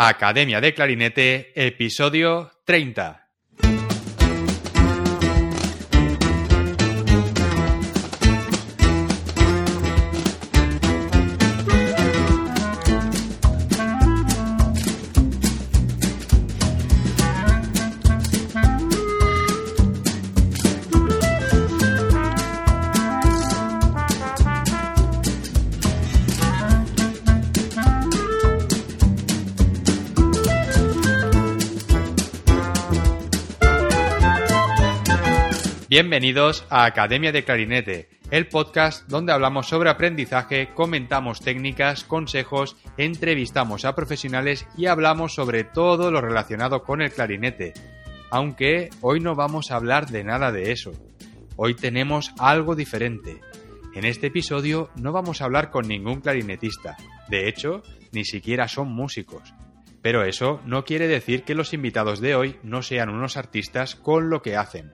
Academia de Clarinete, episodio 30. Bienvenidos a Academia de Clarinete, el podcast donde hablamos sobre aprendizaje, comentamos técnicas, consejos, entrevistamos a profesionales y hablamos sobre todo lo relacionado con el clarinete. Aunque hoy no vamos a hablar de nada de eso. Hoy tenemos algo diferente. En este episodio no vamos a hablar con ningún clarinetista. De hecho, ni siquiera son músicos. Pero eso no quiere decir que los invitados de hoy no sean unos artistas con lo que hacen.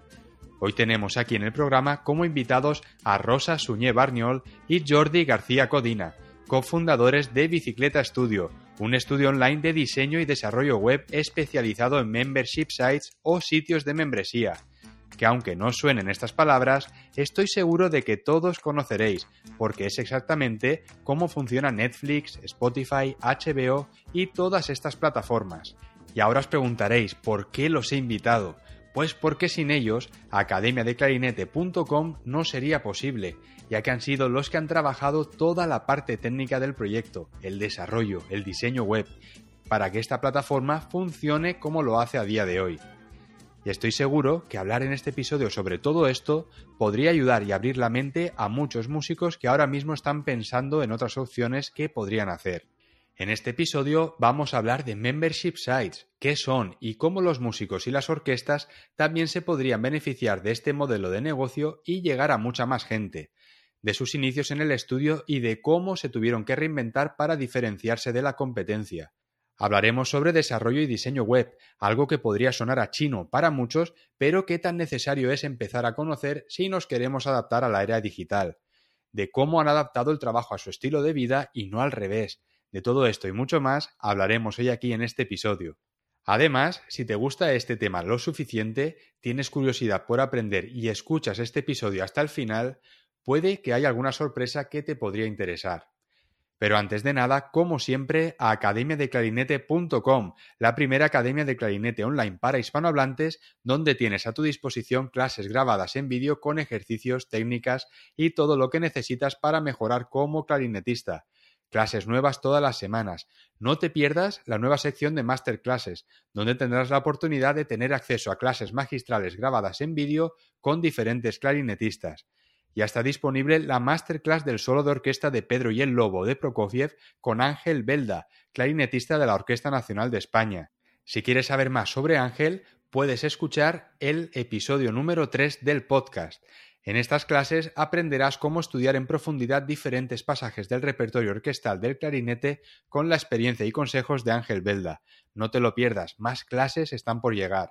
Hoy tenemos aquí en el programa como invitados a Rosa Suñé Barniol y Jordi García Codina, cofundadores de Bicicleta Studio, un estudio online de diseño y desarrollo web especializado en membership sites o sitios de membresía, que aunque no suenen estas palabras, estoy seguro de que todos conoceréis, porque es exactamente cómo funciona Netflix, Spotify, HBO y todas estas plataformas. Y ahora os preguntaréis, ¿por qué los he invitado? Pues porque sin ellos, academiadeclarinete.com no sería posible, ya que han sido los que han trabajado toda la parte técnica del proyecto, el desarrollo, el diseño web, para que esta plataforma funcione como lo hace a día de hoy. Y estoy seguro que hablar en este episodio sobre todo esto podría ayudar y abrir la mente a muchos músicos que ahora mismo están pensando en otras opciones que podrían hacer. En este episodio vamos a hablar de membership sites, qué son y cómo los músicos y las orquestas también se podrían beneficiar de este modelo de negocio y llegar a mucha más gente, de sus inicios en el estudio y de cómo se tuvieron que reinventar para diferenciarse de la competencia. Hablaremos sobre desarrollo y diseño web, algo que podría sonar a chino para muchos, pero que tan necesario es empezar a conocer si nos queremos adaptar a la era digital, de cómo han adaptado el trabajo a su estilo de vida y no al revés, de todo esto y mucho más hablaremos hoy aquí en este episodio. Además, si te gusta este tema lo suficiente, tienes curiosidad por aprender y escuchas este episodio hasta el final, puede que haya alguna sorpresa que te podría interesar. Pero antes de nada, como siempre, a academiadeclarinete.com, la primera academia de clarinete online para hispanohablantes, donde tienes a tu disposición clases grabadas en vídeo con ejercicios, técnicas y todo lo que necesitas para mejorar como clarinetista clases nuevas todas las semanas. No te pierdas la nueva sección de masterclasses, donde tendrás la oportunidad de tener acceso a clases magistrales grabadas en vídeo con diferentes clarinetistas. Ya está disponible la masterclass del solo de orquesta de Pedro y el Lobo de Prokofiev con Ángel Belda, clarinetista de la Orquesta Nacional de España. Si quieres saber más sobre Ángel, puedes escuchar el episodio número 3 del podcast. En estas clases aprenderás cómo estudiar en profundidad diferentes pasajes del repertorio orquestal del clarinete con la experiencia y consejos de Ángel Belda. No te lo pierdas, más clases están por llegar.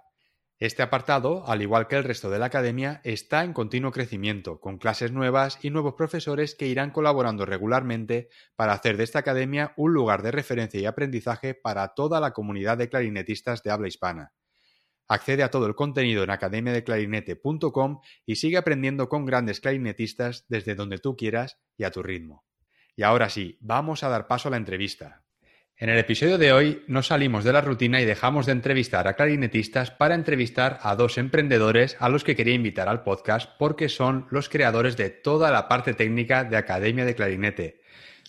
Este apartado, al igual que el resto de la academia, está en continuo crecimiento, con clases nuevas y nuevos profesores que irán colaborando regularmente para hacer de esta academia un lugar de referencia y aprendizaje para toda la comunidad de clarinetistas de habla hispana. Accede a todo el contenido en academiadeclarinete.com y sigue aprendiendo con grandes clarinetistas desde donde tú quieras y a tu ritmo. Y ahora sí, vamos a dar paso a la entrevista. En el episodio de hoy no salimos de la rutina y dejamos de entrevistar a clarinetistas para entrevistar a dos emprendedores a los que quería invitar al podcast porque son los creadores de toda la parte técnica de Academia de Clarinete.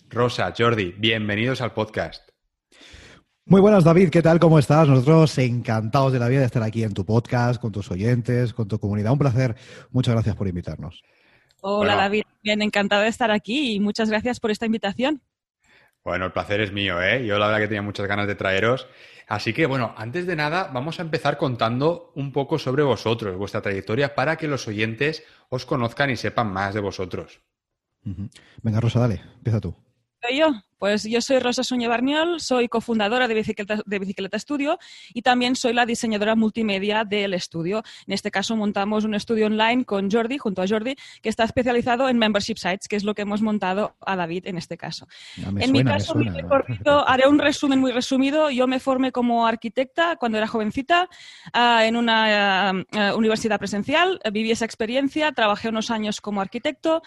Rosa, Jordi, bienvenidos al podcast. Muy buenas, David. ¿Qué tal? ¿Cómo estás? Nosotros encantados de la vida de estar aquí en tu podcast, con tus oyentes, con tu comunidad. Un placer. Muchas gracias por invitarnos. Hola, David. Bien, encantado de estar aquí y muchas gracias por esta invitación. Bueno, el placer es mío, ¿eh? Yo la verdad que tenía muchas ganas de traeros. Así que, bueno, antes de nada, vamos a empezar contando un poco sobre vosotros, vuestra trayectoria, para que los oyentes os conozcan y sepan más de vosotros. Venga, Rosa, dale, empieza tú. Soy yo? Pues yo soy Rosa Suñé Barniol, soy cofundadora de Bicicleta, de Bicicleta Studio y también soy la diseñadora multimedia del estudio. En este caso montamos un estudio online con Jordi, junto a Jordi, que está especializado en membership sites, que es lo que hemos montado a David en este caso. en mi caso, haré un resumen muy resumido. Yo me formé como arquitecta cuando era jovencita ah, en una ah, universidad presencial, viví esa experiencia, trabajé unos años como arquitecto.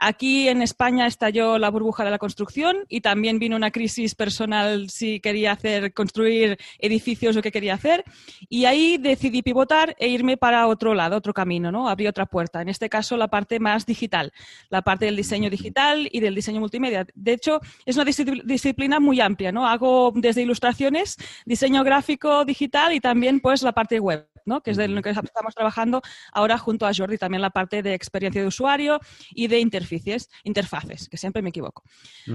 Aquí en España estalló la burbuja de la construcción y también vino una crisis personal si quería hacer, construir edificios o qué quería hacer. Y ahí decidí pivotar e irme para otro lado, otro camino, ¿no? Abrí otra puerta. En este caso, la parte más digital, la parte del diseño digital y del diseño multimedia. De hecho, es una disciplina muy amplia, ¿no? Hago desde ilustraciones, diseño gráfico digital y también pues la parte web. ¿No? que es de lo que estamos trabajando ahora junto a Jordi, también la parte de experiencia de usuario y de interfaces, interfaces que siempre me equivoco.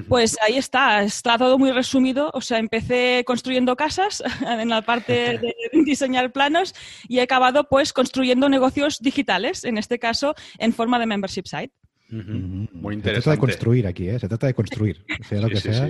Pues ahí está, está todo muy resumido, o sea, empecé construyendo casas en la parte de diseñar planos y he acabado pues construyendo negocios digitales, en este caso en forma de membership site. Muy interesante. Se trata de construir aquí, ¿eh? Se trata de construir, sea lo que sea.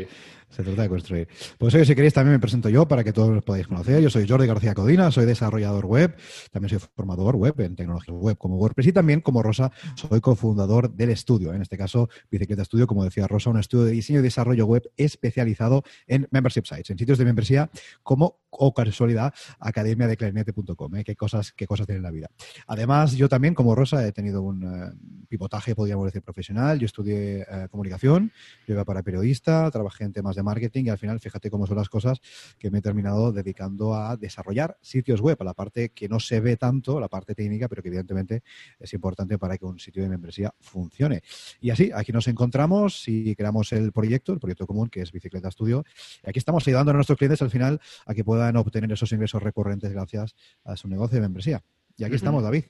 Se trata de construir. Pues si queréis, también me presento yo para que todos los podáis conocer. Yo soy Jordi García Codina, soy desarrollador web, también soy formador web en tecnología web como WordPress y también, como Rosa, soy cofundador del estudio, en este caso, Bicicleta Studio, como decía Rosa, un estudio de diseño y desarrollo web especializado en membership sites, en sitios de membresía como, o casualidad, academia de clarinete.com. ¿eh? ¿Qué, cosas, qué cosas tiene la vida. Además, yo también, como Rosa, he tenido un eh, pivotaje, podríamos decir, profesional. Yo estudié eh, comunicación, yo para periodista, trabajé en temas de marketing y al final, fíjate cómo son las cosas que me he terminado dedicando a desarrollar sitios web, a la parte que no se ve tanto, la parte técnica, pero que evidentemente es importante para que un sitio de membresía funcione. Y así, aquí nos encontramos y creamos el proyecto, el proyecto común que es Bicicleta Studio. Y aquí estamos ayudando a nuestros clientes al final a que puedan obtener esos ingresos recurrentes gracias a su negocio de membresía. Y aquí estamos, David.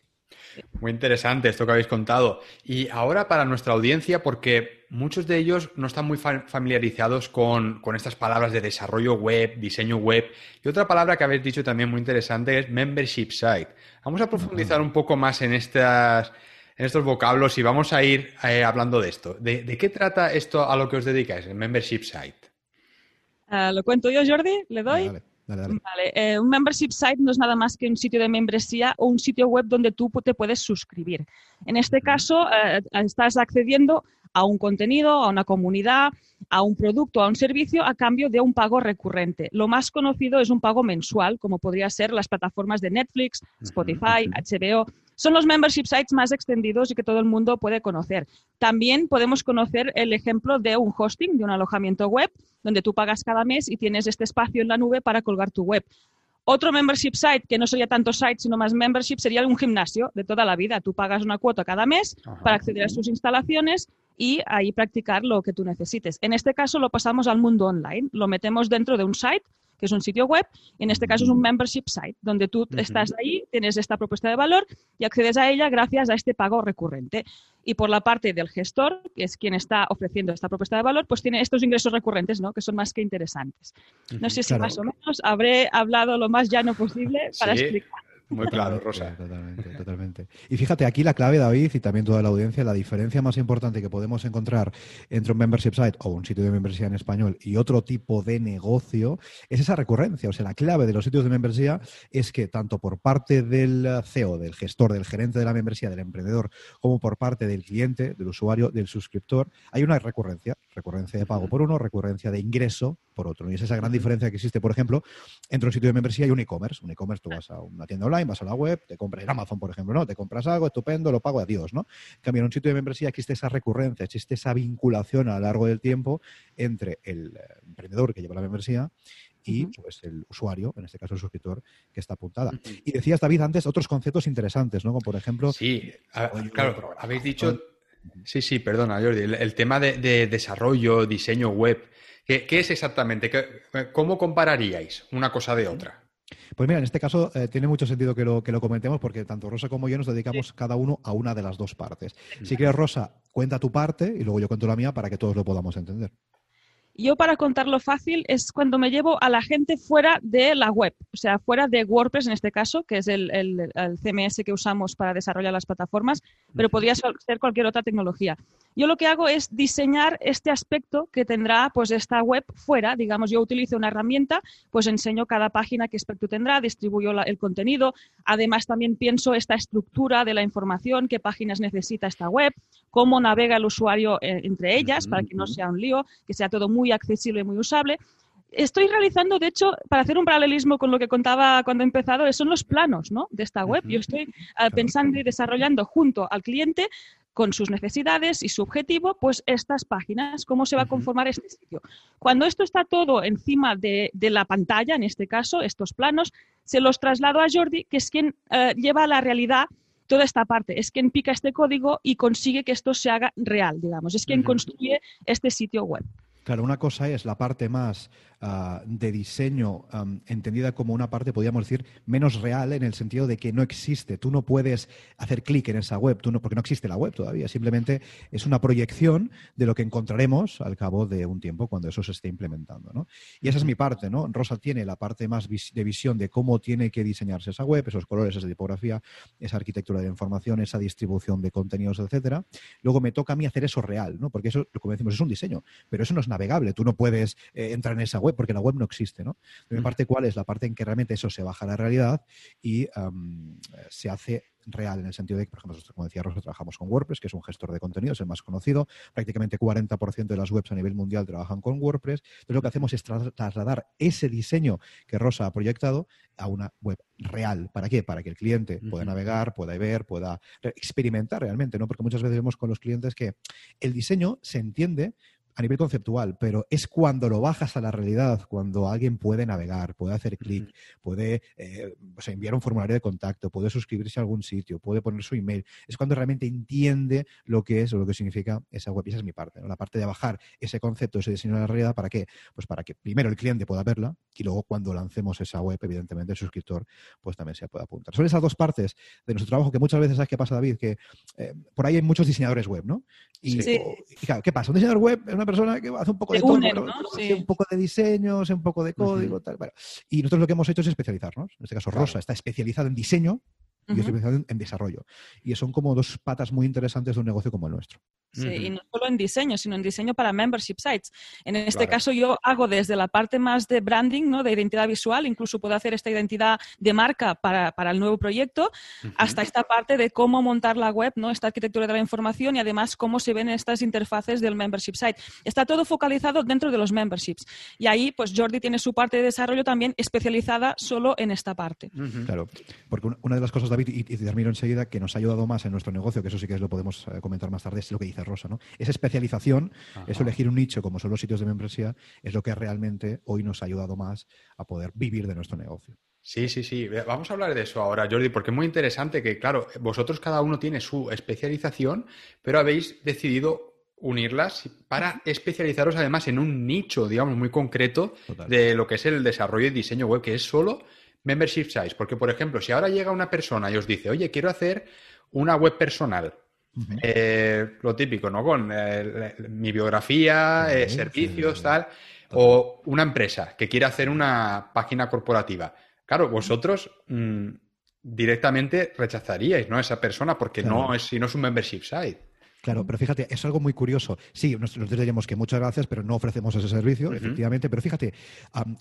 Muy interesante esto que habéis contado. Y ahora para nuestra audiencia, porque muchos de ellos no están muy familiarizados con, estas palabras de desarrollo web, diseño web. Y otra palabra que habéis dicho también muy interesante es membership site. Vamos a profundizar un poco más en, estas, en estos vocablos y vamos a ir eh, hablando de esto. ¿De, qué trata esto a lo que os dedicáis, el membership site? Ah, ¿Lo cuento yo, Jordi? ¿Le doy? Vale, eh, un membership site no es nada más que un sitio de membresía o un sitio web donde tú te puedes suscribir. En este caso, eh, estás accediendo a un contenido, a una comunidad, a un producto, a un servicio a cambio de un pago recurrente. Lo más conocido es un pago mensual, como podría ser las plataformas de Netflix, Spotify, HBO. Son los membership sites más extendidos y que todo el mundo puede conocer. También podemos conocer el ejemplo de un hosting, de un alojamiento web, donde tú pagas cada mes y tienes este espacio en la nube para colgar tu web. Otro membership site, que no sería tanto site, sino más membership, sería un gimnasio de toda la vida. Tú pagas una cuota cada mes para acceder a sus instalaciones y ahí practicar lo que tú necesites. En este caso lo pasamos al mundo online, lo metemos dentro de un site que es un sitio web, en este caso es un membership site, donde tú estás ahí, tienes esta propuesta de valor y accedes a ella gracias a este pago recurrente. Y por la parte del gestor, que es quien está ofreciendo esta propuesta de valor, pues tiene estos ingresos recurrentes, ¿no? Que son más que interesantes. No sé si más o menos habré hablado lo más llano posible para explicar. Muy claro, Rosa. totalmente, totalmente. Y fíjate, aquí la clave, David, y también toda la audiencia, la diferencia más importante que podemos encontrar entre un membership site o un sitio de membresía en español y otro tipo de negocio es esa recurrencia. O sea, la clave de los sitios de membresía es que tanto por parte del CEO, del gestor, del gerente de la membresía, del emprendedor, como por parte del cliente, del usuario, del suscriptor, hay una recurrencia. Recurrencia de pago por uno, recurrencia de ingreso por otro. Y es esa gran diferencia que existe, por ejemplo, entre un sitio de membresía y un e-commerce. Un e-commerce, tú vas a una tienda online, vas a la web, te compras en Amazon, por ejemplo, ¿no? Te compras algo, estupendo, lo pago, adiós, ¿no? En cambio, en un sitio de membresía existe esa recurrencia, existe esa vinculación a lo largo del tiempo entre el eh, emprendedor que lleva la membresía y pues, el usuario, en este caso el suscriptor, que está apuntada. Y decías, David, antes otros conceptos interesantes, ¿no? Como por ejemplo... Sí, claro, habéis dicho... Sí, sí, perdona, Jordi. El, tema de, desarrollo, diseño web, ¿qué, es exactamente? ¿Cómo compararíais una cosa de otra? Pues mira, en este caso eh, tiene mucho sentido que lo, que lo comentemos porque tanto Rosa como yo nos dedicamos cada uno a una de las dos partes. Si quieres, Rosa, cuenta tu parte y luego yo cuento la mía para que todos lo podamos entender. Yo para contarlo fácil es cuando me llevo a la gente fuera de la web, o sea, fuera de WordPress en este caso, que es el, CMS que usamos para desarrollar las plataformas, pero podría ser cualquier otra tecnología. Yo lo que hago es diseñar este aspecto que tendrá pues esta web fuera. Digamos, yo utilizo una herramienta, pues enseño cada página qué aspecto tendrá, distribuyo el contenido. Además, también pienso esta estructura de la información, qué páginas necesita esta web, cómo navega el usuario eh, entre ellas para que no sea un lío, que sea todo muy accesible y muy usable estoy realizando, de hecho, para hacer un paralelismo con lo que contaba cuando he empezado, son los planos ¿no? de esta web. Yo estoy eh, pensando y desarrollando junto al cliente con sus necesidades y su objetivo, pues estas páginas, cómo se va a conformar este sitio. Cuando esto está todo encima de, la pantalla, en este caso, estos planos, se los traslado a Jordi, que es quien eh, lleva a la realidad toda esta parte, es quien pica este código y consigue que esto se haga real, digamos, es quien construye este sitio web. Claro, una cosa es la parte más Ah, de diseño entendida como una parte, podríamos decir, menos real en el sentido de que no existe. Tú no puedes hacer clic en esa web, tú no, porque no existe la web todavía. Simplemente es una proyección de lo que encontraremos al cabo de un tiempo cuando eso se esté implementando. ¿no? Y esa es mi parte. ¿no? Rosa tiene la parte más de visión de cómo tiene que diseñarse esa web, esos colores, esa tipografía, esa arquitectura de información, esa distribución de contenidos, etcétera. Luego me toca a mí hacer eso real, ¿no? porque eso, como decimos, es un diseño, pero eso no es navegable. Tú no puedes eh, entrar en esa web porque la web no existe. ¿no? La parte cuál es la parte en que realmente eso se baja a la realidad y se hace real en el sentido de que, por ejemplo, como decía Rosa, trabajamos con WordPress, que es un gestor de contenidos, el más conocido. Prácticamente 40% de las webs a nivel mundial trabajan con WordPress. Entonces, lo que hacemos es trasladar ese diseño que Rosa ha proyectado a una web real. ¿Para qué? Para que el cliente pueda navegar, pueda ver, pueda experimentar realmente, ¿no? Porque muchas veces vemos con los clientes que el diseño se entiende, a nivel conceptual, pero es cuando lo bajas a la realidad, cuando alguien puede navegar, puede hacer clic, puede eh, enviar un formulario de contacto, puede suscribirse a algún sitio, puede poner su email. Es cuando realmente entiende lo que es o lo que significa esa web. Y esa es mi parte, la parte de bajar ese concepto, ese diseño a la realidad, ¿para qué? Pues para que primero el cliente pueda verla y luego cuando lancemos esa web, evidentemente el suscriptor pues también se pueda apuntar. Son esas dos partes de nuestro trabajo que muchas veces, ¿sabes qué pasa, David? Que eh, por ahí hay muchos diseñadores web, ¿no? Y, claro, ¿qué pasa? Un diseñador web es una persona que hace un poco de todo, un poco de diseño, un poco de código, tal. Y nosotros lo que hemos hecho es especializarnos. En este caso, Rosa está especializada en diseño yo estoy en, desarrollo. Y son como dos patas muy interesantes de un negocio como el nuestro. Sí, y no solo en diseño, sino en diseño para membership sites. En este caso yo hago desde la parte más de branding, ¿no? de identidad visual, incluso puedo hacer esta identidad de marca para, para el nuevo proyecto, hasta esta parte de cómo montar la web, ¿no? esta arquitectura de la información y además cómo se ven estas interfaces del membership site. Está todo focalizado dentro de los memberships. Y ahí, pues Jordi tiene su parte de desarrollo también especializada solo en esta parte. Claro, porque una de las cosas, David, y, y termino enseguida, que nos ha ayudado más en nuestro negocio, que eso sí que lo podemos eh, comentar más tarde, es lo que dice Rosa. ¿no? Esa especialización, eso elegir un nicho como son los sitios de membresía, es lo que realmente hoy nos ha ayudado más a poder vivir de nuestro negocio. Sí, sí, sí. Vamos a hablar de eso ahora, Jordi, porque es muy interesante que, claro, vosotros cada uno tiene su especialización, pero habéis decidido unirlas para especializaros además en un nicho, digamos, muy concreto de lo que es el desarrollo y diseño web, que es solo membership size. Porque, por ejemplo, si ahora llega una persona y os dice, oye, quiero hacer una web personal, eh, lo típico, ¿no? Con eh, mi biografía, eh, servicios, tal. O una empresa que quiere hacer una página corporativa. Claro, vosotros mm, directamente rechazaríais, ¿no? A esa persona porque no es, si no es un membership site. Claro, pero fíjate, es algo muy curioso. Sí, nosotros diríamos que muchas gracias, pero no ofrecemos ese servicio, efectivamente. Pero fíjate,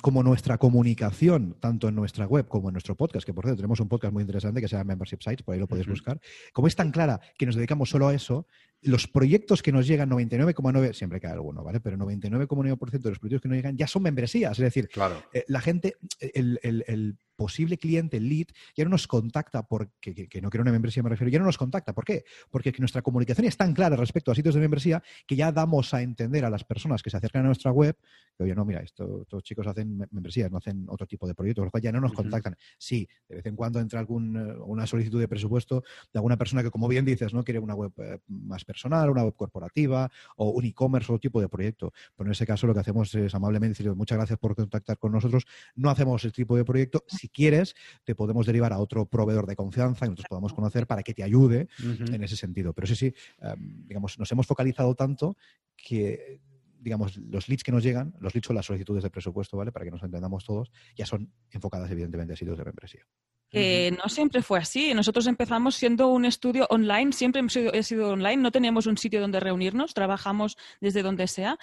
como nuestra comunicación, tanto en nuestra web como en nuestro podcast, que por cierto tenemos un podcast muy interesante que se llama Membership Sites, por ahí lo podéis buscar, como es tan clara que nos dedicamos solo a eso, los proyectos que nos llegan, 99,9, siempre cae alguno, ¿vale? Pero 99,9% de los proyectos que nos llegan ya son membresías. Es decir, claro. Eh, la gente, el, el posible cliente, el lead, ya no nos contacta porque, que, no quiero una membresía, me refiero, ya no nos contacta. ¿Por qué? Porque nuestra comunicación es tan clara respecto a sitios de membresía que ya damos a entender a las personas que se acercan a nuestra web que, oye, no, mira, esto, estos chicos hacen membresías, no hacen otro tipo de proyectos, lo cual ya no nos contactan. Sí, de vez en cuando entra algún, eh, una solicitud de presupuesto de alguna persona que, como bien dices, no quiere una web eh, más personal, una web corporativa o un e-commerce o otro tipo de proyecto. Pero en ese caso lo que hacemos es amablemente decir muchas gracias por contactar con nosotros. No hacemos ese tipo de proyecto. Si quieres, te podemos derivar a otro proveedor de confianza que nosotros podamos conocer para que te ayude en ese sentido. Pero sí, sí, em, digamos, nos hemos focalizado tanto que digamos, los leads que nos llegan, los leads son las solicitudes de presupuesto, ¿vale? Para que nos entendamos todos, ya son enfocadas evidentemente a sitios de membresía. Que no siempre fue así. Nosotros empezamos siendo un estudio online, siempre hemos sido, he sido online, no teníamos un sitio donde reunirnos, trabajamos desde donde sea.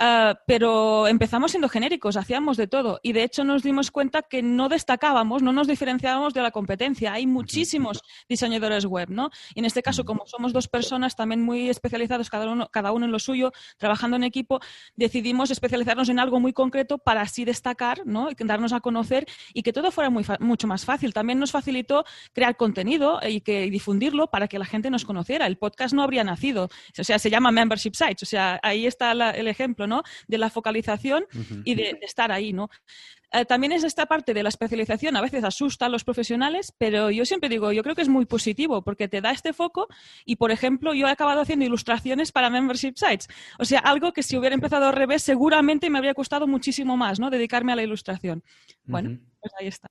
Ah, pero empezamos siendo genéricos, hacíamos de todo y de hecho nos dimos cuenta que no destacábamos, no nos diferenciábamos de la competencia. Hay muchísimos diseñadores web, ¿no? Y en este caso, como somos dos personas también muy especializados, cada uno, cada uno en lo suyo, trabajando en equipo, decidimos especializarnos en algo muy concreto para así destacar, ¿no? Y darnos a conocer y que todo fuera muy mucho más fácil. También nos facilitó crear contenido y, que, difundirlo para que la gente nos conociera. El podcast no habría nacido. O sea, se llama Membership Sites. O sea, ahí está el ejemplo, de la focalización y de, estar ahí, ¿no? Eh, también es esta parte de la especialización, a veces asusta a los profesionales, pero yo siempre digo, yo creo que es muy positivo porque te da este foco y, por ejemplo, yo he acabado haciendo ilustraciones para membership sites. O sea, algo que si hubiera empezado al revés, seguramente me habría costado muchísimo más, ¿no? Dedicarme a la ilustración. Bueno, pues ahí está.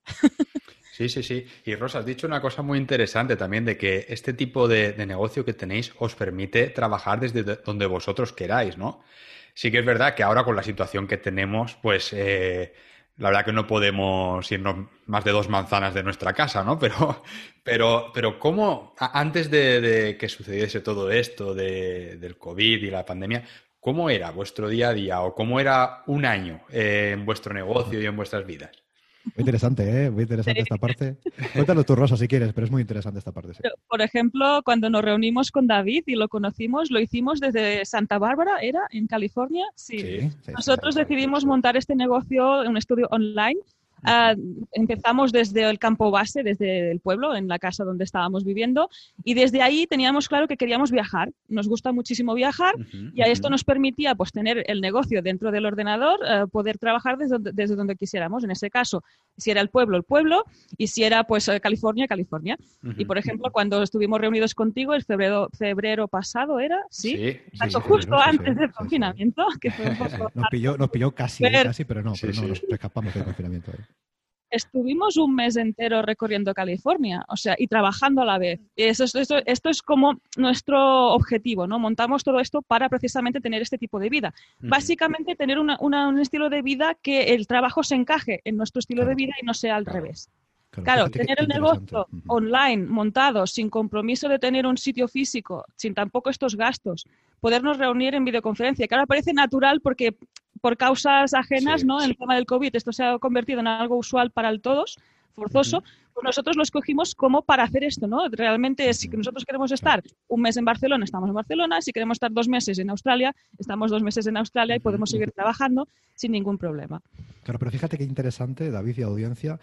Sí, sí, sí. Y Rosa, has dicho una cosa muy interesante también de que este tipo de, de negocio que tenéis os permite trabajar desde donde vosotros queráis, ¿no? Sí que es verdad que ahora con la situación que tenemos, pues eh, la verdad que no podemos irnos más de dos manzanas de nuestra casa, ¿no? Pero, pero, pero ¿cómo, antes de, que sucediese todo esto del COVID y la pandemia, cómo era vuestro día a día o cómo era un año eh, en vuestro negocio y en vuestras vidas? Muy interesante, ¿eh? Muy interesante esta parte. Cuéntalo tú, Rosa, si quieres, pero es muy interesante esta parte. Por ejemplo, cuando nos reunimos con David y lo conocimos, lo hicimos desde Santa Bárbara, ¿era? ¿En California? Sí. Nosotros decidimos montar este negocio, un estudio online, Ah, empezamos desde el campo base, desde el pueblo, en la casa donde estábamos viviendo, y desde ahí teníamos claro que queríamos viajar. Nos gusta muchísimo viajar y a esto nos permitía pues, tener el negocio dentro del ordenador, eh, poder trabajar desde donde, desde donde, quisiéramos. En ese caso, si era el pueblo, el pueblo, y si era pues eh, California, California. Y por ejemplo, cuando estuvimos reunidos contigo, el febrero, febrero pasado era, sí, justo antes del confinamiento. Que nos, pilló, nos pilló casi, casi, pero no, pero no nos escapamos del confinamiento. Ahí estuvimos un mes entero recorriendo California, o sea, y trabajando a la vez. Eso, esto, esto, es como nuestro objetivo, ¿no? Montamos todo esto para precisamente tener este tipo de vida. Básicamente tener un estilo de vida que el trabajo se encaje en nuestro estilo de vida y no sea al revés. Claro, tener el negocio online montado sin compromiso de tener un sitio físico, sin tampoco estos gastos, podernos reunir en videoconferencia, que ahora parece natural porque por causas ajenas, ¿no? En el tema del COVID esto se ha convertido en algo usual para el todos, forzoso, pues nosotros lo escogimos como para hacer esto, ¿no? Realmente, si nosotros queremos estar un mes en Barcelona, estamos en Barcelona, si queremos estar dos meses en Australia, estamos dos meses en Australia y podemos seguir trabajando sin ningún problema. Claro, pero fíjate qué interesante, David y audiencia,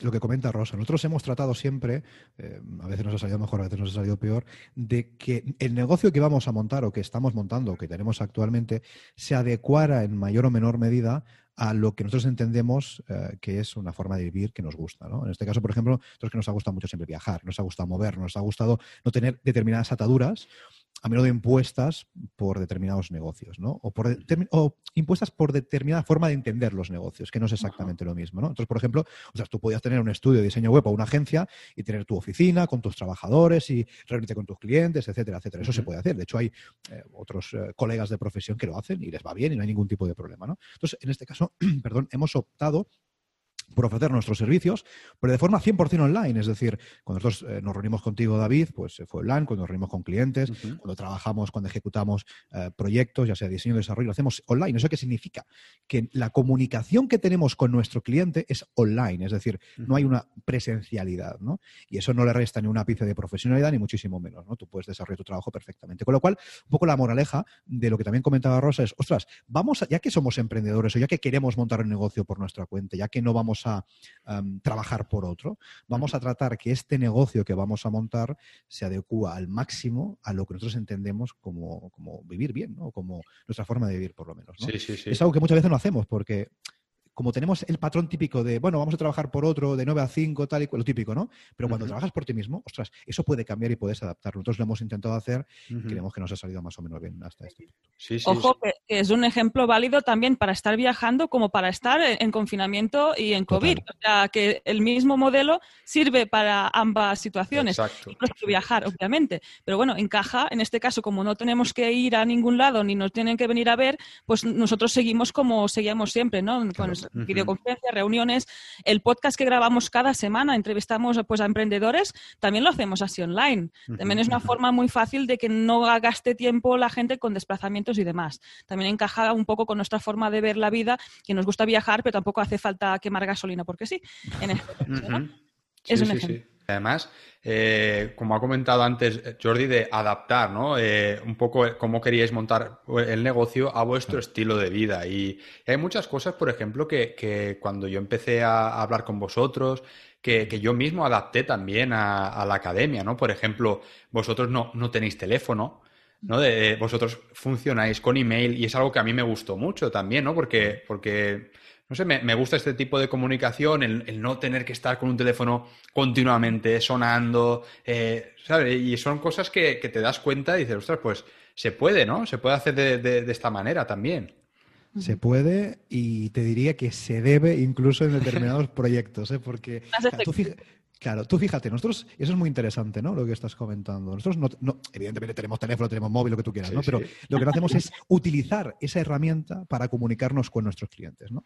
lo que comenta Rosa. Nosotros hemos tratado siempre, eh, a veces nos ha salido mejor, a veces nos ha salido peor, de que el negocio que vamos a montar o que estamos montando, o que tenemos actualmente, se adecuara en mayor o menor medida a lo que nosotros entendemos eh, que es una forma de vivir que nos gusta. ¿no? En este caso, por ejemplo, nosotros que nos ha gustado mucho siempre viajar, nos ha gustado mover, nos ha gustado no tener determinadas ataduras a menudo impuestas por determinados negocios, ¿no? O, por o impuestas por determinada forma de entender los negocios, que no es exactamente lo mismo, ¿no? Entonces, por ejemplo, o sea, tú podías tener un estudio de diseño web o una agencia y tener tu oficina con tus trabajadores y reunirte con tus clientes, etcétera, etcétera. Eso se puede hacer. De hecho, hay eh, otros eh, colegas de profesión que lo hacen y les va bien y no hay ningún tipo de problema, ¿no? Entonces, en este caso, perdón, hemos optado por ofrecer nuestros servicios, pero de forma 100% online. Es decir, cuando nosotros eh, nos reunimos contigo, David, pues fue online, cuando nos reunimos con clientes, cuando trabajamos, cuando ejecutamos eh, proyectos, ya sea diseño o desarrollo, lo hacemos online. ¿Eso qué significa? Que la comunicación que tenemos con nuestro cliente es online, es decir, no hay una presencialidad, ¿no? Y eso no le resta ni un ápice de profesionalidad, ni muchísimo menos, ¿no? Tú puedes desarrollar tu trabajo perfectamente. Con lo cual, un poco la moraleja de lo que también comentaba Rosa es, ostras, vamos, ya que somos emprendedores o ya que queremos montar un negocio por nuestra cuenta, ya que no vamos a trabajar por otro. Vamos a tratar que este negocio que vamos a montar se adecua al máximo a lo que nosotros entendemos como, vivir bien, ¿no? como nuestra forma de vivir, por lo menos. Es algo que muchas veces no hacemos porque como tenemos el patrón típico de, bueno, vamos a trabajar por otro de 9 a 5, tal y cual, lo típico, ¿no? Pero cuando trabajas por ti mismo, ostras, eso puede cambiar y puedes adaptar. Nosotros lo hemos intentado hacer y creemos que nos ha salido más o menos bien hasta este punto. Ojo, que es un ejemplo válido también para estar viajando como para estar en confinamiento y en COVID. O sea, que el mismo modelo sirve para ambas situaciones. Exacto. Incluso viajar, obviamente. Pero bueno, encaja, en este caso, como no tenemos que ir a ningún lado ni nos tienen que venir a ver, pues nosotros seguimos como seguíamos siempre, ¿no? Con pues videoconferencias, reuniones, el podcast que grabamos cada semana, entrevistamos pues a emprendedores, también lo hacemos así online. También es una forma muy fácil de que no gaste tiempo la gente con desplazamientos y demás. También encaja un poco con nuestra forma de ver la vida, que nos gusta viajar, pero tampoco hace falta quemar gasolina porque sí. En este es un ejemplo. Además, eh, como ha comentado antes eh, Jordi, de adaptar ¿no? Eh, un poco cómo queríais montar el negocio a vuestro estilo de vida. Y hay muchas cosas, por ejemplo, que, cuando yo empecé a hablar con vosotros, que, yo mismo adapté también a, la academia, ¿no? Por ejemplo, vosotros no, no tenéis teléfono, ¿no? De, vosotros funcionáis con email y es algo que a mí me gustó mucho también, ¿no? Porque, porque no sé, me, gusta este tipo de comunicación, el, no tener que estar con un teléfono continuamente sonando, eh, ¿sabes? Y son cosas que, te das cuenta y dices, ostras, pues se puede, ¿no? Se puede hacer de, esta manera también. Se puede y te diría que se debe incluso en determinados proyectos, ¿eh? porque Claro, tú fíjate, nosotros, eso es muy interesante, ¿no? Lo que estás comentando. Nosotros, no, evidentemente, tenemos teléfono, tenemos móvil, lo que tú quieras, ¿no? Pero lo que no hacemos es utilizar esa herramienta para comunicarnos con nuestros clientes, ¿no?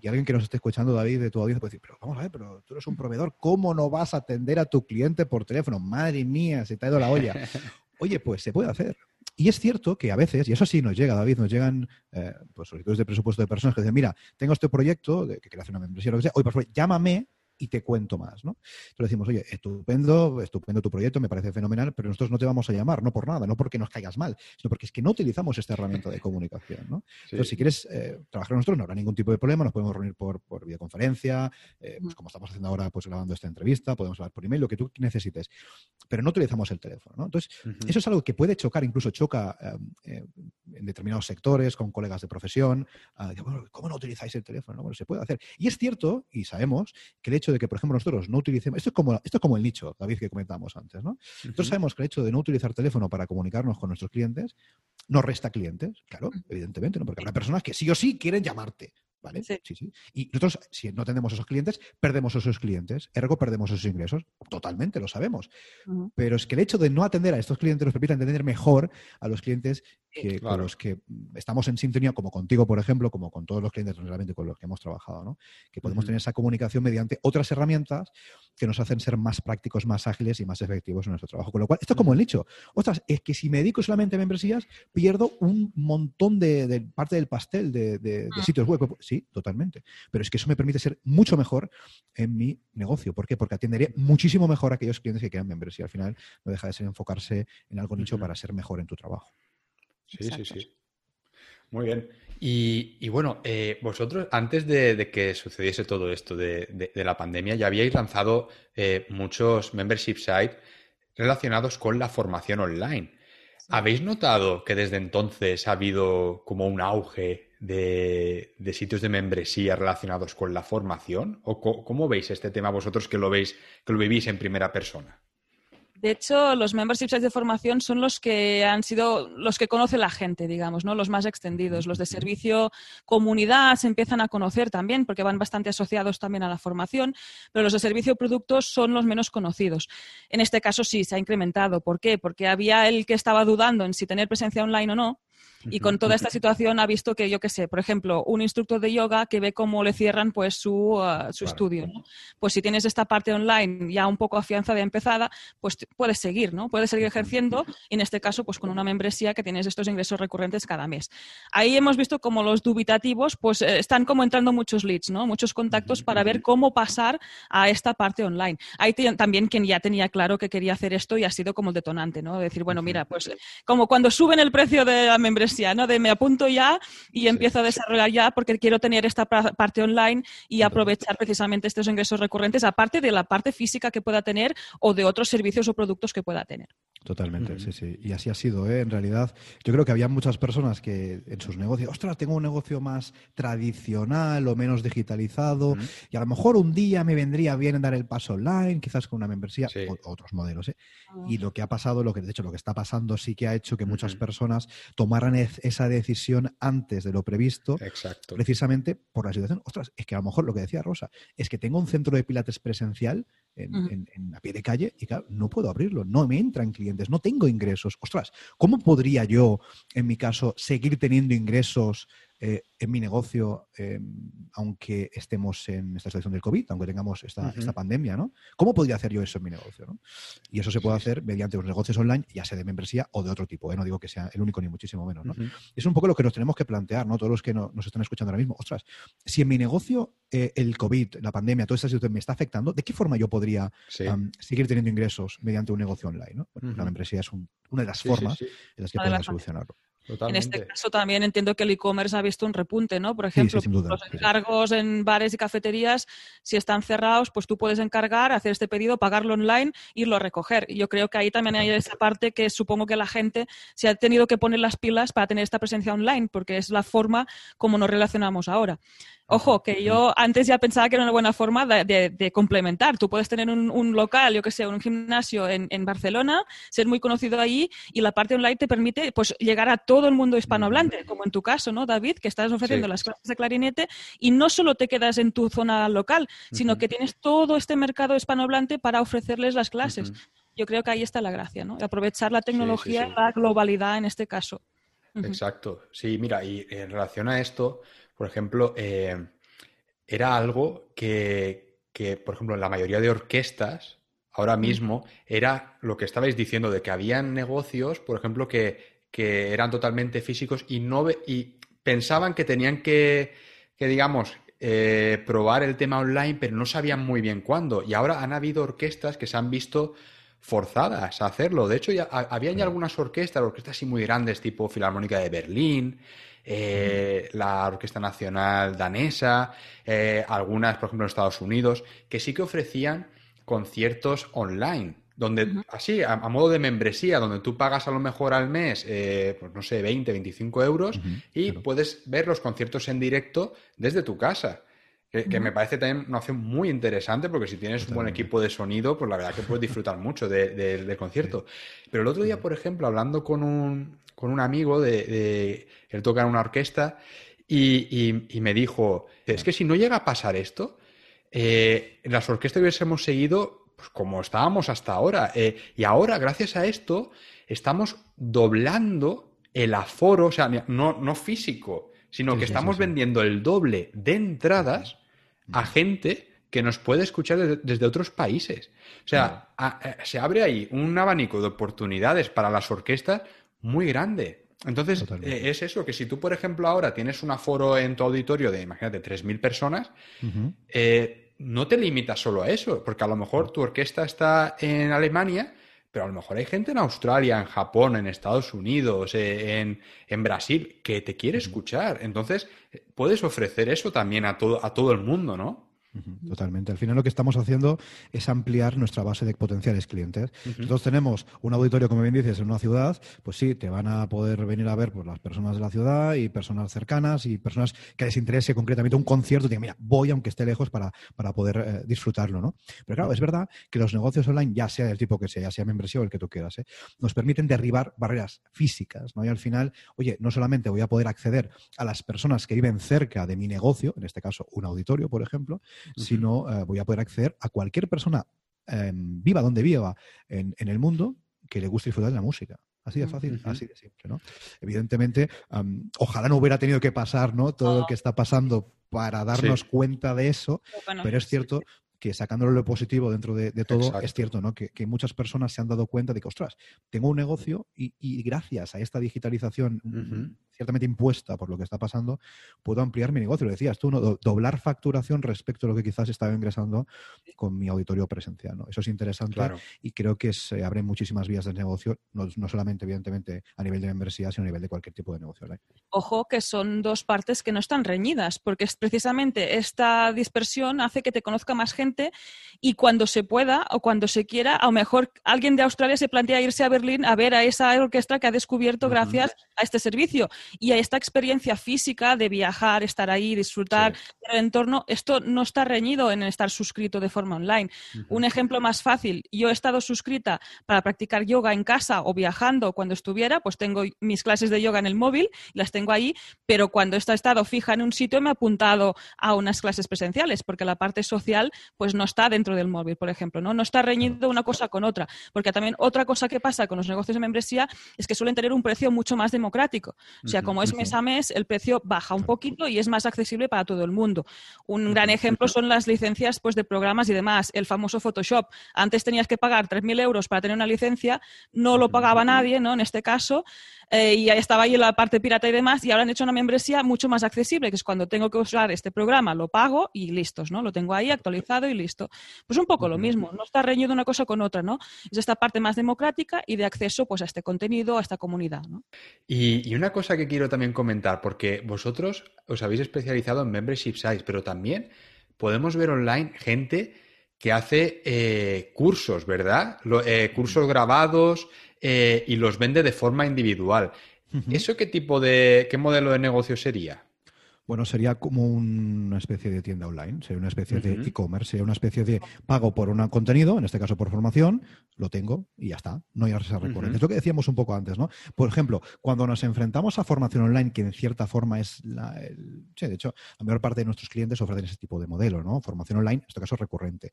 Y alguien que nos esté escuchando, David, de tu audiencia, puede decir, pero vamos a ver, pero tú eres un proveedor, ¿cómo no vas a atender a tu cliente por teléfono? Madre mía, se te ha ido la olla. Oye, pues se puede hacer. Y es cierto que a veces, y eso sí nos llega, David, nos llegan eh, pues, solicitudes de presupuesto de personas que dicen, mira, tengo este proyecto de que quiero hacer una membresía, lo que sea, oye, por favor, llámame y te cuento más, ¿no? Entonces decimos, oye, estupendo, estupendo tu proyecto, me parece fenomenal, pero nosotros no te vamos a llamar, no por nada, no porque nos caigas mal, sino porque es que no utilizamos esta herramienta de comunicación, ¿no? Entonces, si quieres eh, trabajar con nosotros, no habrá ningún tipo de problema, nos podemos reunir por, por videoconferencia, eh, pues como estamos haciendo ahora, pues grabando esta entrevista, podemos hablar por email, lo que tú necesites, pero no utilizamos el teléfono, ¿no? Entonces, eso es algo que puede chocar, incluso choca eh, en determinados sectores, con colegas de profesión, ¿cómo no utilizáis el teléfono? Bueno, se puede hacer. Y es cierto, y sabemos, que el hecho de que, por ejemplo, nosotros no utilicemos, esto es como, esto es como el nicho, David, que comentábamos antes, ¿no? Nosotros sabemos que el hecho de no utilizar teléfono para comunicarnos con nuestros clientes nos resta clientes, claro, evidentemente, ¿no? Porque habrá personas que sí o sí quieren llamarte, ¿Vale? Sí. sí, Y nosotros, si no tenemos esos clientes, perdemos esos clientes. Ergo, perdemos esos ingresos. Totalmente, lo sabemos. Pero es que el hecho de no atender a estos clientes nos permite entender mejor a los clientes que, con los que estamos en sintonía, como contigo, por ejemplo, como con todos los clientes realmente con los que hemos trabajado, ¿no? Que podemos tener esa comunicación mediante otras herramientas que nos hacen ser más prácticos, más ágiles y más efectivos en nuestro trabajo. Con lo cual, esto es como el nicho. Ostras, es que si me dedico solamente a membresías, pierdo un montón de, parte del pastel de, ah. sitios web. Sí, totalmente. Pero es que eso me permite ser mucho mejor en mi negocio. ¿Por qué? Porque atenderé muchísimo mejor a aquellos clientes que quieran membresía. Al final no deja de ser enfocarse en algo nicho para ser mejor en tu trabajo. Sí, sí, sí. Muy bien. Y, bueno, eh, vosotros antes de, que sucediese todo esto de, la pandemia ya habíais lanzado eh, muchos membership sites relacionados con la formación online. ¿Habéis notado que desde entonces ha habido como un auge de, sitios de membresía relacionados con la formación? ¿O cómo veis este tema vosotros que lo veis, que lo vivís en primera persona? De hecho, los memberships de formación son los que han sido los que conoce la gente, digamos, ¿no? Los más extendidos. Los de servicio comunidad se empiezan a conocer también porque van bastante asociados también a la formación, pero los de servicio productos son los menos conocidos. En este caso sí se ha incrementado. ¿Por qué? Porque había el que estaba dudando en si tener presencia online o no y con toda esta situación ha visto que, yo qué sé, por ejemplo, un instructor de yoga que ve cómo le cierran pues su, uh, estudio. Pues si tienes esta parte online ya un poco afianzada y empezada, pues puedes seguir, ¿no? Puedes seguir ejerciendo y en este caso pues con una membresía que tienes estos ingresos recurrentes cada mes. Ahí hemos visto como los dubitativos pues eh, están como entrando muchos leads, ¿no? Muchos contactos para ver cómo pasar a esta parte online. Hay también quien ya tenía claro que quería hacer esto y ha sido como el detonante, ¿no? Decir, bueno, mira, pues como cuando suben el precio de la membresía ¿no? De me apunto ya y empiezo a desarrollar ya porque quiero tener esta parte online y aprovechar precisamente estos ingresos recurrentes, aparte de la parte física que pueda tener o de otros servicios o productos que pueda tener. Totalmente, sí, sí. Y así ha sido, ¿eh? En realidad, yo creo que había muchas personas que en sus negocios, ostras, tengo un negocio más tradicional o menos digitalizado y a lo mejor un día me vendría bien dar el paso online, quizás con una membresía, o, otros modelos, ¿eh? Ah. Y lo que ha pasado, lo que de hecho lo que está pasando sí que ha hecho que muchas personas tomaran esa decisión antes de lo previsto, Exacto. precisamente por la situación. Ostras, es que a lo mejor lo que decía Rosa, es que tengo un centro de pilates presencial en, a pie de calle y claro, no puedo abrirlo, no me entran clientes, no tengo ingresos. Ostras, ¿cómo podría yo, en mi caso, seguir teniendo ingresos eh, en mi negocio, eh, aunque estemos en esta situación del COVID, aunque tengamos esta, pandemia, ¿no? ¿Cómo podría hacer yo eso en mi negocio? Y eso se puede hacer mediante los negocios online, ya sea de membresía o de otro tipo. No digo que sea el único ni muchísimo menos. Es un poco lo que nos tenemos que plantear, ¿no? Todos los que nos están escuchando ahora mismo. Ostras, si en mi negocio el COVID, la pandemia, toda esta situación me está afectando, ¿de qué forma yo podría seguir teniendo ingresos mediante un negocio online? La membresía es una de las formas en las que podemos solucionarlo. En este caso también entiendo que el e-commerce ha visto un repunte, ¿no? Por ejemplo, los encargos en bares y cafeterías, si están cerrados, pues tú puedes encargar, hacer este pedido, pagarlo online, irlo a recoger. Y yo creo que ahí también hay esa parte que supongo que la gente se ha tenido que poner las pilas para tener esta presencia online, porque es la forma como nos relacionamos ahora. Ojo, que yo antes ya pensaba que era una buena forma de, complementar. Tú puedes tener un, local, yo que sé, un gimnasio en, Barcelona, ser muy conocido ahí y la parte online te permite pues, llegar a todo el mundo hispanohablante, como en tu caso, ¿no, David? Que estás ofreciendo las clases de clarinete y no solo te quedas en tu zona local, sino que tienes todo este mercado hispanohablante para ofrecerles las clases. Yo creo que ahí está la gracia, ¿no? Aprovechar la tecnología, la globalidad en este caso. Exacto. Sí, mira, y en relación a esto por ejemplo, eh, era algo que, por ejemplo, en la mayoría de orquestas, ahora mismo, era lo que estabais diciendo, de que habían negocios, por ejemplo, que, eran totalmente físicos y, no, y pensaban que tenían que, digamos, eh, probar el tema online, pero no sabían muy bien cuándo. Y ahora han habido orquestas que se han visto forzadas a hacerlo. De hecho, ya, habían ya algunas orquestas, orquestas así muy grandes, tipo Filarmónica de Berlín, eh, la Orquesta Nacional Danesa, eh, algunas, por ejemplo, en Estados Unidos, que sí que ofrecían conciertos online. Donde, así, a, modo de membresía, donde tú pagas a lo mejor al mes, eh, pues no sé, 20, 25 euros y puedes ver los conciertos en directo desde tu casa. Que, me parece también una opción muy interesante porque si tienes un buen equipo de sonido, pues la verdad que puedes disfrutar mucho del concierto. Pero el otro día, por ejemplo, hablando con un, con un amigo de, él toca en una orquesta y, me dijo, es que si no llega a pasar esto, eh, en las orquestas hubiésemos seguido pues, como estábamos hasta ahora. Eh, y ahora, gracias a esto, estamos doblando el aforo, o sea, no, no físico, sino que estamos vendiendo el doble de entradas a gente que nos puede escuchar desde, otros países. O sea, eh, se abre ahí un abanico de oportunidades para las orquestas muy grande. Entonces, eh, es eso, que si tú, por ejemplo, ahora tienes un aforo en tu auditorio de, imagínate, 3.000 personas, eh, no te limitas solo a eso, porque a lo mejor tu orquesta está en Alemania, pero a lo mejor hay gente en Australia, en Japón, en Estados Unidos, eh, en, en Brasil, que te quiere escuchar. Entonces, puedes ofrecer eso también a todo, a todo el mundo, ¿no? Totalmente. Al final lo que estamos haciendo es ampliar nuestra base de potenciales clientes. Nosotros tenemos un auditorio, como bien dices, en una ciudad, pues sí, te van a poder venir a ver pues, las personas de la ciudad y personas cercanas y personas que les interese concretamente un concierto, digan, mira, voy aunque esté lejos para, para poder eh, disfrutarlo, ¿no? Pero claro, es verdad que los negocios online, ya sea del tipo que sea, ya sea membresía o el que tú quieras, ¿eh? nos permiten derribar barreras físicas, ¿no? Y al final, oye, no solamente voy a poder acceder a las personas que viven cerca de mi negocio, en este caso un auditorio, por ejemplo, sino eh, voy a poder acceder a cualquier persona em, viva donde viva en, el mundo que le guste disfrutar de la música. Así de fácil, así de simple, ¿no? Evidentemente, ojalá no hubiera tenido que pasar, ¿no? Todo lo que está pasando para darnos cuenta de eso, pero es cierto que sacándolo lo positivo dentro de, todo, es cierto, ¿no? Que, muchas personas se han dado cuenta de que, ostras, tengo un negocio y, gracias a esta digitalización ciertamente impuesta por lo que está pasando, puedo ampliar mi negocio. Lo decías tú, ¿no? doblar facturación respecto a lo que quizás estaba ingresando con mi auditorio presencial. ¿no? Eso es interesante y creo que se abren muchísimas vías de negocio, no, solamente, evidentemente, a nivel de membresía, sino a nivel de cualquier tipo de negocio. Ojo que son dos partes que no están reñidas, porque es precisamente esta dispersión hace que te conozca más gente y cuando se pueda o cuando se quiera, a lo mejor alguien de Australia se plantea irse a Berlín a ver a esa orquesta que ha descubierto gracias a este servicio y a esta experiencia física de viajar, estar ahí, disfrutar del entorno, esto no está reñido en estar suscrito de forma online. Un ejemplo más fácil, yo he estado suscrita para practicar yoga en casa o viajando cuando estuviera, pues tengo mis clases de yoga en el móvil, las tengo ahí, pero cuando he estado fija en un sitio me he apuntado a unas clases presenciales, porque la parte social pues no está dentro del móvil, por ejemplo, ¿no? No está reñido una cosa con otra, porque también otra cosa que pasa con los negocios de membresía es que suelen tener un precio mucho más democrático sea, como es mes a mes, el precio baja un poquito y es más accesible para todo el mundo. Un gran ejemplo son las licencias pues, de programas y demás. El famoso Photoshop. Antes tenías que pagar 3.000 euros para tener una licencia, no lo pagaba nadie, ¿no? En este caso, eh, y ya estaba ahí la parte pirata y demás, y ahora han hecho una membresía mucho más accesible, que es cuando tengo que usar este programa, lo pago y listos, ¿no? Lo tengo ahí actualizado y listo. Pues un poco lo mismo, no está reñido una cosa con otra, ¿no? Es esta parte más democrática y de acceso pues, a este contenido, a esta comunidad, ¿no? Y, y una cosa que quiero también comentar, porque vosotros os habéis especializado en membership sites, pero también podemos ver online gente que hace eh, cursos, ¿verdad? Eh, cursos grabados, eh, y los vende de forma individual. ¿Eso qué tipo de, qué modelo de negocio sería? Bueno, sería como una especie de tienda online, sería una especie de e-commerce, sería una especie de pago por un contenido, en este caso por formación, lo tengo y ya está, no hay esa recurrencia. Es lo que decíamos un poco antes, ¿no? Por ejemplo, cuando nos enfrentamos a formación online, que en cierta forma es la... sí, de hecho, la mayor parte de nuestros clientes ofrecen ese tipo de modelo, ¿no? Formación online, en este caso recurrente.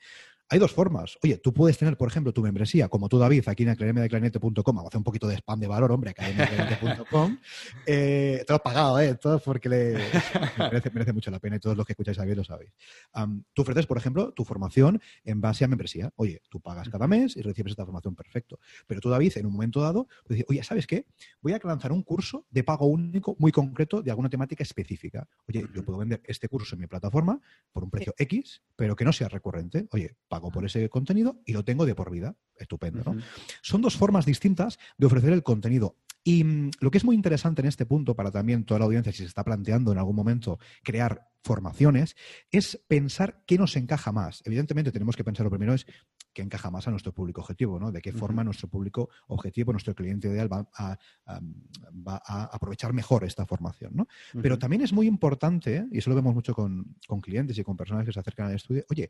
Hay dos formas. Oye, tú puedes tener, por ejemplo, tu membresía, como tú, David, aquí en academiadeclarinete.com, hacer un poquito de spam de valor, hombre, academiadeclarinete.com. eh, te lo has pagado, ¿eh? Todo porque le merece, mucho la pena y todos los que escucháis aquí lo sabéis. tú ofreces, por ejemplo, tu formación en base a membresía. Oye, tú pagas cada mes y recibes esta formación perfecto. Pero tú, David, en un momento dado, dices, oye, ¿sabes qué? Voy a lanzar un curso de pago único muy concreto de alguna temática específica. Oye, yo puedo vender este curso en mi plataforma por un precio X, pero que no sea recurrente. Oye, pago por ese contenido y lo tengo de por vida. Estupendo, ¿no? Son dos formas distintas de ofrecer el contenido. Y mm, lo que es muy interesante en este punto para también toda la audiencia, si se está planteando en algún momento crear formaciones, es pensar qué nos encaja más. Evidentemente tenemos que pensar lo primero es qué encaja más a nuestro público objetivo, ¿no? De qué forma nuestro público objetivo, nuestro cliente ideal va a, aprovechar mejor esta formación, ¿no? Pero también es muy importante, y eso lo vemos mucho con, clientes y con personas que se acercan al estudio, oye,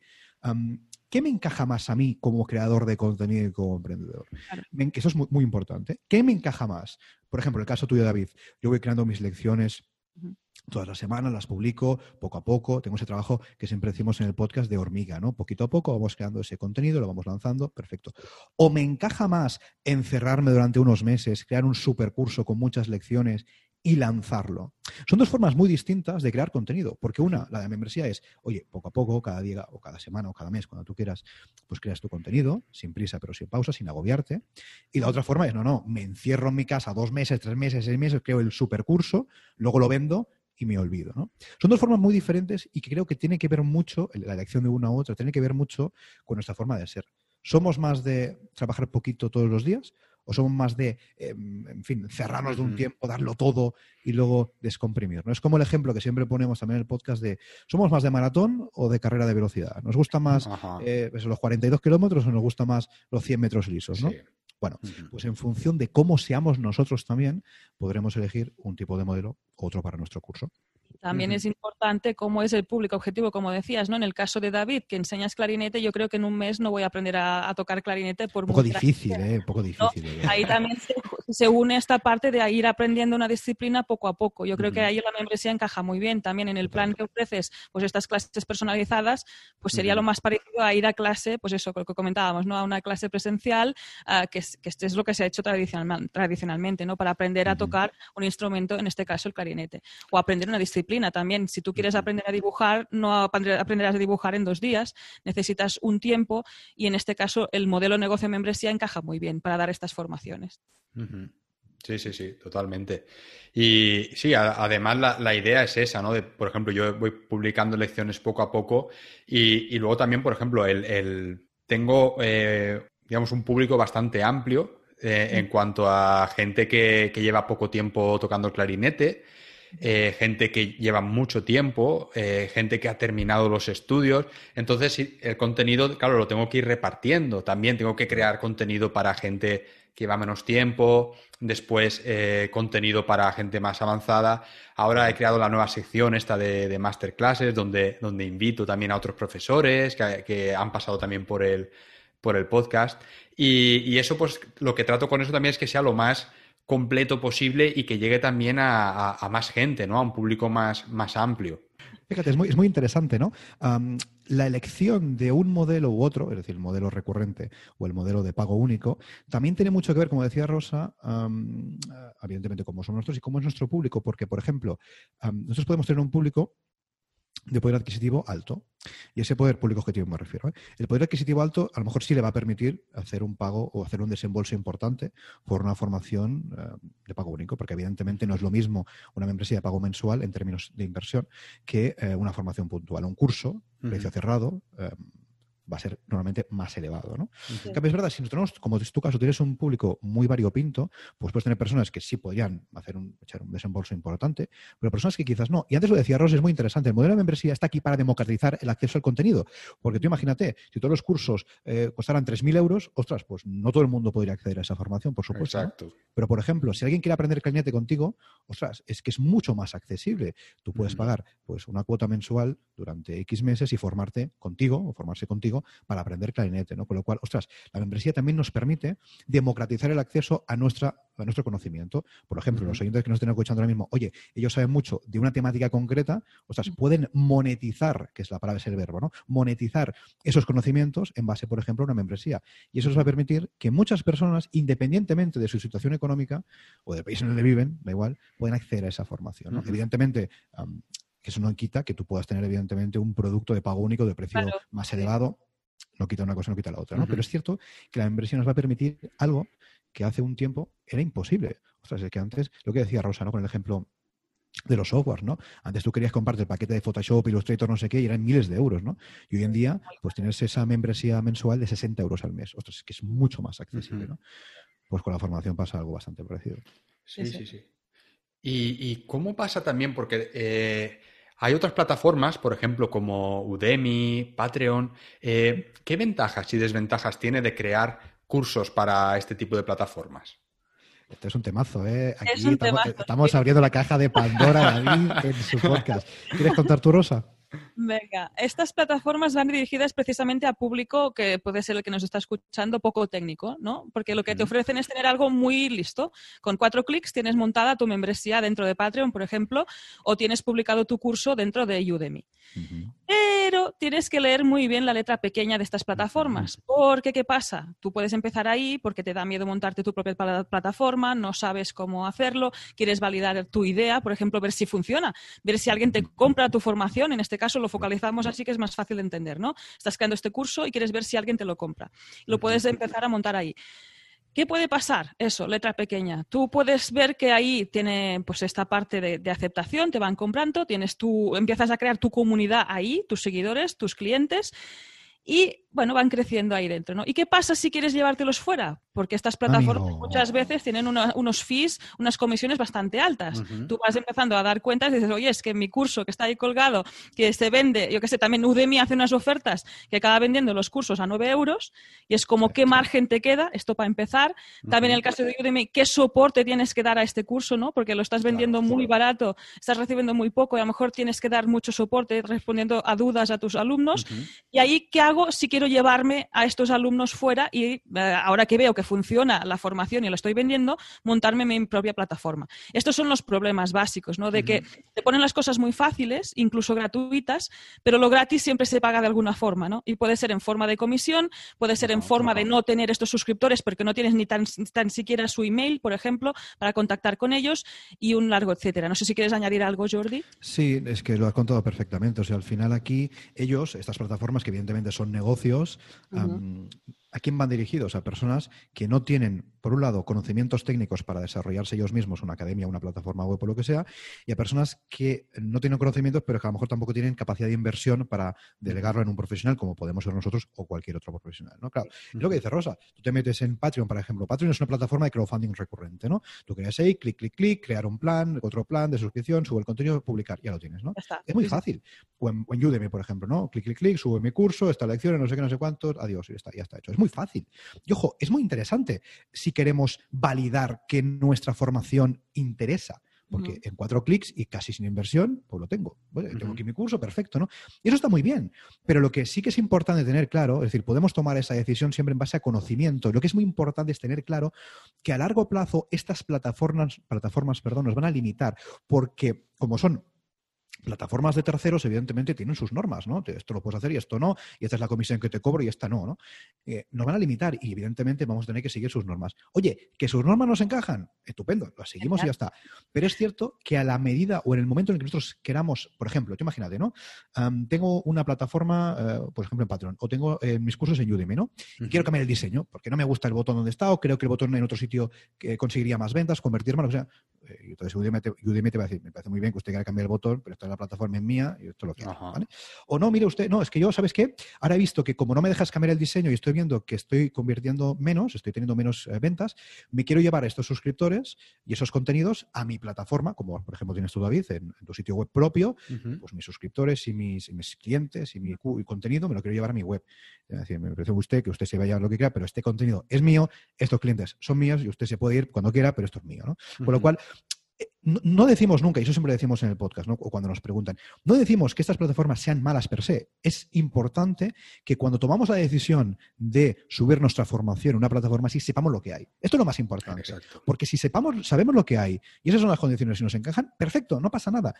¿qué me encaja más a mí como creador de contenido y como emprendedor? Eso es muy, muy importante. ¿Qué me encaja más? Por ejemplo, el caso tuyo, David, yo voy creando mis lecciones todas las semanas, las publico poco a poco. Tengo ese trabajo que siempre decimos en el podcast de hormiga, ¿no? Poquito a poco vamos creando ese contenido, lo vamos lanzando, perfecto. O me encaja más encerrarme durante unos meses, crear un supercurso con muchas lecciones y lanzarlo. Son dos formas muy distintas de crear contenido, porque una, la de membresía, es, oye, poco a poco, cada día o cada semana o cada mes, cuando tú quieras, pues creas tu contenido, sin prisa, pero sin pausa, sin agobiarte. Y la otra forma es, no, no, me encierro en mi casa dos meses, tres meses, seis meses, creo el supercurso, luego lo vendo y me olvido. ¿no? Son dos formas muy diferentes y que creo que tiene que ver mucho, la elección de una u otra, tiene que ver mucho con nuestra forma de ser. ¿Somos más de trabajar poquito todos los días? ¿O somos más de, em, en fin, cerrarnos de un tiempo, darlo todo y luego descomprimir? ¿no? Es como el ejemplo que siempre ponemos también en el podcast de, ¿somos más de maratón o de carrera de velocidad? ¿Nos gusta más eh, pues, los 42 kilómetros o nos gusta más los 100 metros lisos? ¿no? Bueno, pues en función de cómo seamos nosotros también, podremos elegir un tipo de modelo u otro para nuestro curso. También es importante cómo es el público objetivo, como decías, ¿no? En el caso de David, que enseñas clarinete, yo creo que en un mes no voy a aprender a, tocar clarinete por un poco difícil, ¿eh? Un poco difícil. ¿eh? Ahí también se, une esta parte de ir aprendiendo una disciplina poco a poco. Yo creo que ahí la membresía encaja muy bien. También en el plan que ofreces, pues estas clases personalizadas, pues sería lo más parecido a ir a clase, pues eso, lo que comentábamos, ¿no? A una clase presencial, que, es, que es lo que se ha hecho tradicionalmente, ¿no? Para aprender a tocar un instrumento, en este caso el clarinete, o aprender una disciplina también. Si tú quieres aprender a dibujar, no aprenderás a dibujar en dos días, necesitas un tiempo y en este caso el modelo negocio membresía encaja muy bien para dar estas formaciones. Sí, sí, sí, totalmente. Y sí, además la, idea es esa, ¿no? De, por ejemplo, yo voy publicando lecciones poco a poco y, luego también, por ejemplo, el, tengo, eh, digamos, un público bastante amplio eh, en cuanto a gente que, que, lleva poco tiempo tocando el clarinete, eh, gente que lleva mucho tiempo, gente que ha terminado los estudios. Entonces, el contenido, claro, lo tengo que ir repartiendo. También tengo que crear contenido para gente que lleva menos tiempo, después eh, contenido para gente más avanzada. Ahora he creado la nueva sección esta de, masterclasses, donde, donde invito también a otros profesores que, han pasado también por el, por el podcast. Y, y, eso, pues, lo que trato con eso también es que sea lo más completo posible y que llegue también a, más gente, ¿no? A un público más, más amplio. Fíjate, es muy, es muy interesante, ¿no? la elección de un modelo u otro, es decir, el modelo recurrente o el modelo de pago único, también tiene mucho que ver, como decía Rosa, evidentemente cómo somos nosotros y cómo es nuestro público, porque, por ejemplo, nosotros podemos tener un público de poder adquisitivo alto. Y ese poder público objetivo me refiero. ¿eh? El poder adquisitivo alto a lo mejor sí le va a permitir hacer un pago o hacer un desembolso importante por una formación eh, de pago único, porque evidentemente no es lo mismo una membresía de pago mensual en términos de inversión que eh, una formación puntual. Un curso, precio cerrado, va a ser normalmente más elevado. ¿no? En cambio, es verdad, si nosotros, como es tu caso, tienes un público muy variopinto, pues puedes tener personas que sí podrían hacer un, echar un desembolso importante, pero personas que quizás no. Y antes lo decía Ross, es muy interesante. El modelo de membresía está aquí para democratizar el acceso al contenido. Porque tú imagínate, si todos los cursos eh, costaran 3.000 euros, ostras, pues no todo el mundo podría acceder a esa formación, por supuesto. Exacto. Pero, por ejemplo, si alguien quiere aprender clarinete contigo, ostras, es que es mucho más accesible. Tú puedes pagar pues una cuota mensual durante X meses y formarte contigo o formarse contigo para aprender clarinete, ¿no? Con lo cual, ostras, la membresía también nos permite democratizar el acceso a, nuestra, a nuestro conocimiento. Por ejemplo, los oyentes que nos estén escuchando ahora mismo, oye, ellos saben mucho de una temática concreta, ostras, pueden monetizar, que es la palabra, es el verbo, ¿no? Monetizar esos conocimientos en base, por ejemplo, a una membresía. Y eso nos va a permitir que muchas personas, independientemente de su situación económica o del país en el que viven, da igual, pueden acceder a esa formación. Evidentemente, que eso no quita que tú puedas tener, evidentemente, un producto de pago único de precio más elevado no quita una cosa, no quita la otra, ¿no? Pero es cierto que la membresía nos va a permitir algo que hace un tiempo era imposible. Ostras, es que antes, lo que decía Rosa, ¿no? Con el ejemplo de los softwares, ¿no? Antes tú querías comprarte el paquete de Photoshop, Illustrator, no sé qué, y eran miles de euros, ¿no? Y hoy en día, pues tienes esa membresía mensual de 60 euros al mes. Ostras, es que es mucho más accesible, ¿no? Pues con la formación pasa algo bastante parecido. Sí, sí, sí. ¿Y, cómo pasa también? Porque eh, hay otras plataformas, por ejemplo, como Udemy, Patreon. Eh, ¿Qué ventajas y desventajas tiene de crear cursos para este tipo de plataformas? Este es un temazo, ¿eh? Aquí estamos, abriendo la caja de Pandora David en su podcast. ¿Quieres contar tu Rosa? Venga, estas plataformas van dirigidas precisamente a público que puede ser el que nos está escuchando poco técnico, ¿no? Porque lo que te ofrecen es tener algo muy listo. Con cuatro clics tienes montada tu membresía dentro de Patreon, por ejemplo, o tienes publicado tu curso dentro de Udemy. Pero tienes que leer muy bien la letra pequeña de estas plataformas, porque ¿qué pasa? Tú puedes empezar ahí porque te da miedo montarte tu propia plataforma, no sabes cómo hacerlo, quieres validar tu idea, por ejemplo, ver si funciona, ver si alguien te compra tu formación, en este caso lo focalizamos así que es más fácil de entender, ¿no? Estás creando este curso y quieres ver si alguien te lo compra. Lo puedes empezar a montar ahí. ¿Qué puede pasar? Eso, letra pequeña. Tú puedes ver que ahí tiene pues esta parte de, de, aceptación, te van comprando, tienes tú, empiezas a crear tu comunidad ahí, tus seguidores, tus clientes, y bueno, van creciendo ahí dentro, ¿no? ¿Y qué pasa si quieres llevártelos fuera? Porque estas plataformas muchas veces tienen unos fees, unas comisiones bastante altas. Tú vas empezando a dar cuentas y dices, oye, es que mi curso que está ahí colgado, que se vende, yo qué sé, también Udemy hace unas ofertas que acaba vendiendo los cursos a 9 euros y es como qué margen te queda, esto para empezar. También en el caso de Udemy, qué soporte tienes que dar a este curso, ¿no? Porque lo estás vendiendo muy barato, estás recibiendo muy poco y a lo mejor tienes que dar mucho soporte respondiendo a dudas a tus alumnos. Y ahí, ¿qué hago si quiero llevarme a estos alumnos fuera y eh, ahora que veo que funciona la formación y la estoy vendiendo, montarme mi propia plataforma. Estos son los problemas básicos, ¿no? De que te ponen las cosas muy fáciles, incluso gratuitas, pero lo gratis siempre se paga de alguna forma, ¿no? Y puede ser en forma de comisión, puede ser en forma de no tener estos suscriptores porque no tienes ni tan, tan siquiera su email, por ejemplo, para contactar con ellos y un largo etcétera. No sé si quieres añadir algo, Jordi. Sí, es que lo has contado perfectamente. O sea, al final aquí ellos, estas plataformas que evidentemente son negocios, negocios, ¿A quién van dirigidos? A personas que no tienen, por un lado, conocimientos técnicos para desarrollarse ellos mismos, una academia, una plataforma web o lo que sea, y a personas que no tienen conocimientos, pero que a lo mejor tampoco tienen capacidad de inversión para delegarlo en un profesional, como podemos ser nosotros o cualquier otro profesional. ¿no? Claro, es lo que dice Rosa. Tú te metes en Patreon, por ejemplo. Patreon es una plataforma de crowdfunding recurrente, ¿no? Tú creas ahí, clic, clic, clic, crear un plan, otro plan de suscripción, sube el contenido, publicar, ya lo tienes, ¿no? Es muy fácil. O en, Udemy, por ejemplo, ¿no? Clic, clic, clic, sube mi curso, esta lección, no sé qué, no sé cuántos, adiós, y está, ya está hecho. Es muy fácil. Y ojo, es muy interesante si queremos validar que nuestra formación interesa. Porque en cuatro clics y casi sin inversión, pues lo tengo. Tengo aquí mi curso, perfecto, ¿no? Y eso está muy bien. Pero lo que sí que es importante tener claro, es decir, podemos tomar esa decisión siempre en base a conocimiento. Lo que es muy importante es tener claro que a largo plazo estas plataformas, plataformas perdón, nos van a limitar. Porque como son plataformas de terceros, evidentemente, tienen sus normas, ¿no? Esto lo puedes hacer y esto no, y esta es la comisión que te cobro y esta no, ¿no? Eh, nos van a limitar y, evidentemente, vamos a tener que seguir sus normas. Oye, que sus normas nos encajan, estupendo, las seguimos y ya está. Pero es cierto que a la medida o en el momento en el que nosotros queramos, por ejemplo, tú imagínate, ¿no? tengo una plataforma, eh, por ejemplo, en Patreon, o tengo eh, mis cursos en Udemy, ¿no? Y quiero cambiar el diseño, porque no me gusta el botón donde está, o creo que el botón en otro sitio conseguiría más ventas, convertir más, o sea, entonces Udemy te, Udemy te va a decir, me parece muy bien que usted quiera cambiar el botón, pero esta es la plataforma es mía y esto lo quiero. O no, mire usted, no, es que yo, ¿sabes qué? Ahora he visto que como no me dejas cambiar el diseño y estoy viendo que estoy convirtiendo menos, estoy teniendo menos eh, ventas, me quiero llevar a estos suscriptores y esos contenidos a mi plataforma, como por ejemplo tienes tú, David, en, tu sitio web propio, pues mis suscriptores y mis, mis clientes y mi contenido me lo quiero llevar a mi web. Es decir, me parece usted que usted se vaya a lo que quiera, pero este contenido es mío, estos clientes son míos y usted se puede ir cuando quiera, pero esto es mío. ¿no? Con lo cual, no, decimos nunca, y eso siempre decimos en el podcast, ¿no? o cuando nos preguntan, no decimos que estas plataformas sean malas per se. Es importante que cuando tomamos la decisión de subir nuestra formación a una plataforma así, sepamos lo que hay. Esto es lo más importante. Porque si sepamos, sabemos lo que hay y esas son las condiciones y nos encajan, perfecto, no pasa nada.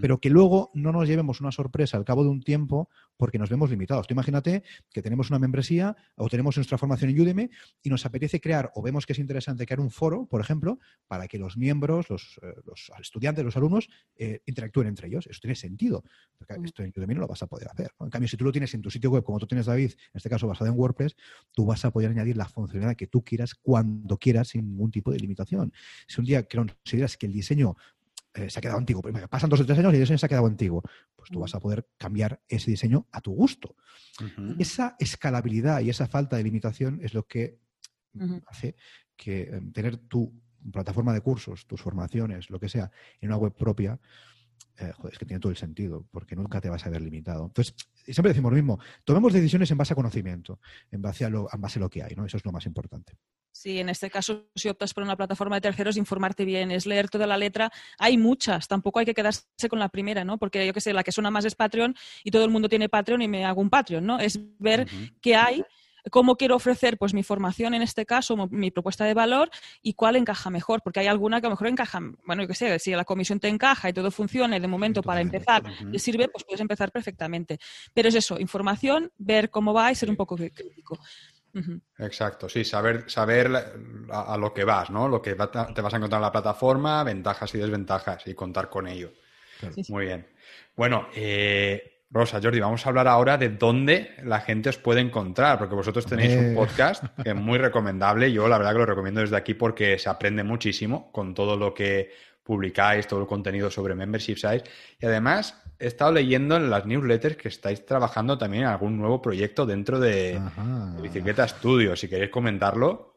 Pero que luego no nos llevemos una sorpresa al cabo de un tiempo porque nos vemos limitados. Tú imagínate que tenemos una membresía o tenemos nuestra formación en Udemy y nos apetece crear o vemos que es interesante crear un foro, por ejemplo, para que los miembros, los eh, los estudiantes, los alumnos, eh, interactúen entre ellos. Eso tiene sentido. Porque mm. esto en Udemy no lo vas a poder hacer. En cambio, si tú lo tienes en tu sitio web, como tú tienes, David, en este caso basado en WordPress, tú vas a poder añadir la funcionalidad que tú quieras cuando quieras sin ningún tipo de limitación. Si un día consideras que el diseño eh, se ha quedado antiguo. Pues pasan dos o tres años y el diseño se ha quedado antiguo. Pues tú vas a poder cambiar ese diseño a tu gusto. Esa escalabilidad y esa falta de limitación es lo que hace que em, tener tu plataforma de cursos, tus formaciones, lo que sea, en una web propia, eh, joder, es que tiene todo el sentido, porque nunca te vas a ver limitado. Entonces, siempre decimos lo mismo, tomemos decisiones en base a conocimiento, en base a lo, en base a lo que hay, ¿no? Eso es lo más importante. Sí, en este caso, si optas por una plataforma de terceros, informarte bien, es leer toda la letra. Hay muchas, tampoco hay que quedarse con la primera, ¿no? Porque yo que sé, la que suena más es Patreon y todo el mundo tiene Patreon y me hago un Patreon, ¿no? Es ver qué hay cómo quiero ofrecer pues mi formación en este caso, mi propuesta de valor y cuál encaja mejor, porque hay alguna que a lo mejor encaja, bueno, yo qué sé, si la comisión te encaja y todo funciona y de momento para empezar te sirve, pues puedes empezar perfectamente. Pero es eso, información, ver cómo va y ser un poco crítico. Exacto, sí, saber, saber a, lo que vas, ¿no? Lo que te vas a encontrar en la plataforma, ventajas y desventajas y contar con ello. Muy bien. Bueno, eh, Rosa, Jordi, vamos a hablar ahora de dónde la gente os puede encontrar, porque vosotros tenéis un podcast que es muy recomendable. Yo la verdad que lo recomiendo desde aquí porque se aprende muchísimo con todo lo que publicáis, todo el contenido sobre Membership Sites. Y además he estado leyendo en las newsletters que estáis trabajando también en algún nuevo proyecto dentro de, de Bicicleta Studio. Si queréis comentarlo,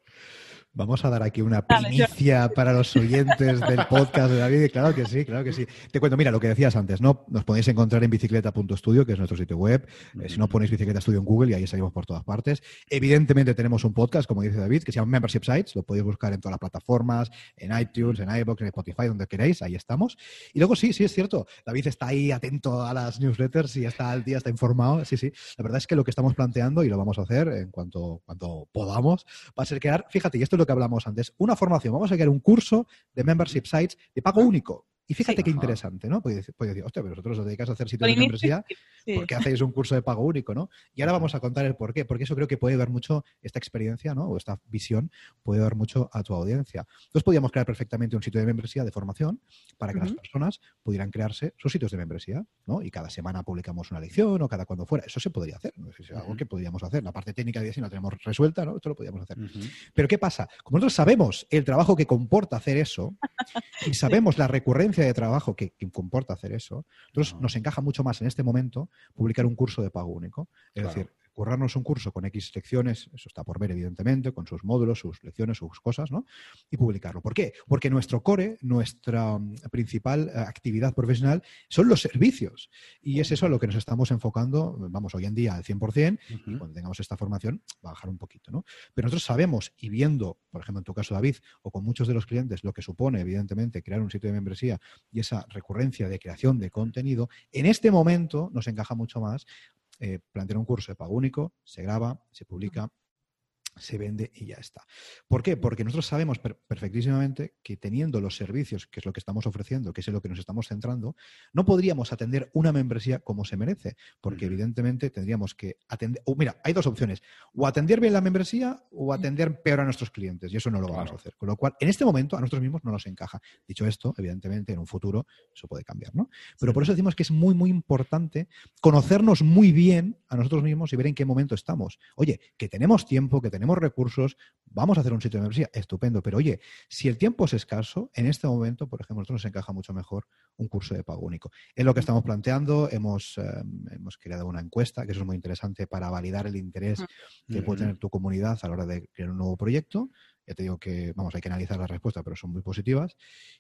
Vamos a dar aquí una primicia para los oyentes del podcast de David. Claro que sí, claro que sí. Te cuento, mira, lo que decías antes, ¿no? Nos podéis encontrar en bicicleta.studio, que es nuestro sitio web. Eh, si no ponéis Bicicleta Studio en Google y ahí salimos por todas partes. Evidentemente tenemos un podcast, como dice David, que se llama Membership Sites. Lo podéis buscar en todas las plataformas, en iTunes, en iVoox, en Spotify, donde queráis. Ahí estamos. Y luego sí, sí, es cierto. David está ahí atento a las newsletters y está al día, está informado. Sí, sí. La verdad es que lo que estamos planteando, y lo vamos a hacer en cuanto, cuanto podamos, va a ser crear, fíjate, y esto es lo que hablamos antes, una formación. Vamos a crear un curso de membership sites de pago único. Y fíjate qué interesante, ¿no? Puedes decir, hostia, pero vosotros os dedicáis a hacer sitios de membresía, ¿por qué hacéis un curso de pago único, no? Y ahora vamos a contar el por qué, porque eso creo que puede dar mucho, esta experiencia, ¿no? O esta visión puede dar mucho a tu audiencia. Entonces podríamos crear perfectamente un sitio de membresía de formación para que las personas pudieran crearse sus sitios de membresía, ¿no? Y cada semana publicamos una lección o cada cuando fuera. Eso se podría hacer, ¿no? Es algo que podríamos hacer. La parte técnica de diseño la tenemos resuelta, ¿no? Esto lo podríamos hacer. Pero ¿qué pasa? Como nosotros sabemos el trabajo que comporta hacer eso y sabemos la recurrencia de trabajo que, comporta hacer eso, entonces nos encaja mucho más en este momento publicar un curso de pago único. Es decir, currarnos un curso con X lecciones, eso está por ver evidentemente, con sus módulos, sus lecciones, sus cosas, ¿no? Y publicarlo. ¿Por qué? Porque nuestro core, nuestra mm, principal eh, actividad profesional son los servicios. Y es eso a lo que nos estamos enfocando, vamos, hoy en día al 100%, y cuando tengamos esta formación va a bajar un poquito, ¿no? Pero nosotros sabemos y viendo, por ejemplo, en tu caso, David, o con muchos de los clientes, lo que supone, evidentemente, crear un sitio de membresía y esa recurrencia de creación de contenido, en este momento nos encaja mucho más eh, plantear un curso de pago único, se graba, se publica se vende y ya está. ¿Por qué? Porque nosotros sabemos perfectísimamente que teniendo los servicios, que es lo que estamos ofreciendo, que es en lo que nos estamos centrando, no podríamos atender una membresía como se merece, porque evidentemente tendríamos que atender, mira, hay dos opciones, o atender bien la membresía o atender peor a nuestros clientes, y eso no lo vamos a hacer. Con lo cual, en este momento a nosotros mismos no nos encaja. Dicho esto, evidentemente en un futuro eso puede cambiar, ¿no? Pero por eso decimos que es muy, muy importante conocernos muy bien a nosotros mismos y ver en qué momento estamos. Oye, que tenemos tiempo, que tenemos tenemos recursos, vamos a hacer un sitio de membresía, estupendo. Pero oye, si el tiempo es escaso, en este momento, por ejemplo, nosotros nos encaja mucho mejor un curso de pago único. Es lo que estamos planteando, hemos, eh, hemos creado una encuesta, que eso es muy interesante para validar el interés que puede tener tu comunidad a la hora de crear un nuevo proyecto. Ya te digo que, vamos, hay que analizar las respuestas, pero son muy positivas.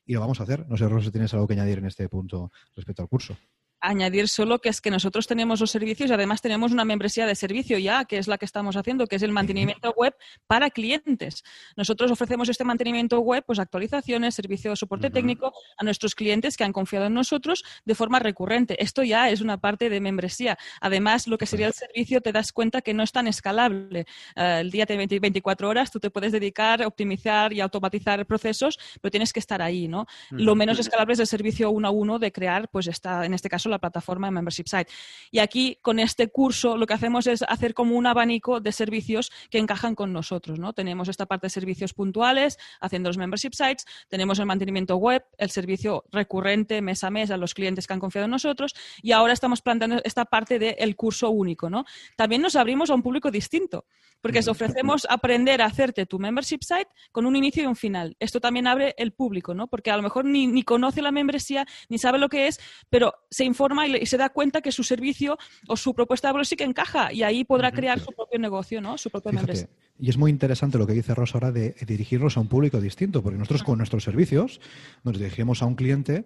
Y lo vamos a hacer. No sé, Rosa, si tienes algo que añadir en este punto respecto al curso añadir solo que es que nosotros tenemos los servicios y además tenemos una membresía de servicio ya, que es la que estamos haciendo, que es el mantenimiento web para clientes. Nosotros ofrecemos este mantenimiento web, pues actualizaciones, servicio de soporte técnico a nuestros clientes que han confiado en nosotros de forma recurrente. Esto ya es una parte de membresía. Además, lo que sería el servicio, te das cuenta que no es tan escalable. Eh, el día tiene 24 horas, tú te puedes dedicar, a optimizar y automatizar procesos, pero tienes que estar ahí, ¿no? Lo menos escalable es el servicio uno a uno de crear, pues está, en este caso, la plataforma de Membership Site. Y aquí, con este curso, lo que hacemos es hacer como un abanico de servicios que encajan con nosotros, ¿no? Tenemos esta parte de servicios puntuales, haciendo los Membership Sites, tenemos el mantenimiento web, el servicio recurrente mes a mes a los clientes que han confiado en nosotros, y ahora estamos planteando esta parte del curso único, ¿no? También nos abrimos a un público distinto, porque os ofrecemos aprender a hacerte tu Membership Site con un inicio y un final. Esto también abre el público, ¿no? Porque a lo mejor ni, ni conoce la membresía, ni sabe lo que es, pero se informa y, se da cuenta que su servicio o su propuesta de valor sí que encaja y ahí podrá crear su propio negocio, ¿no? Su propia empresa. Y es muy interesante lo que dice Rosa ahora de dirigirnos a un público distinto, porque nosotros con nuestros servicios nos dirigimos a un cliente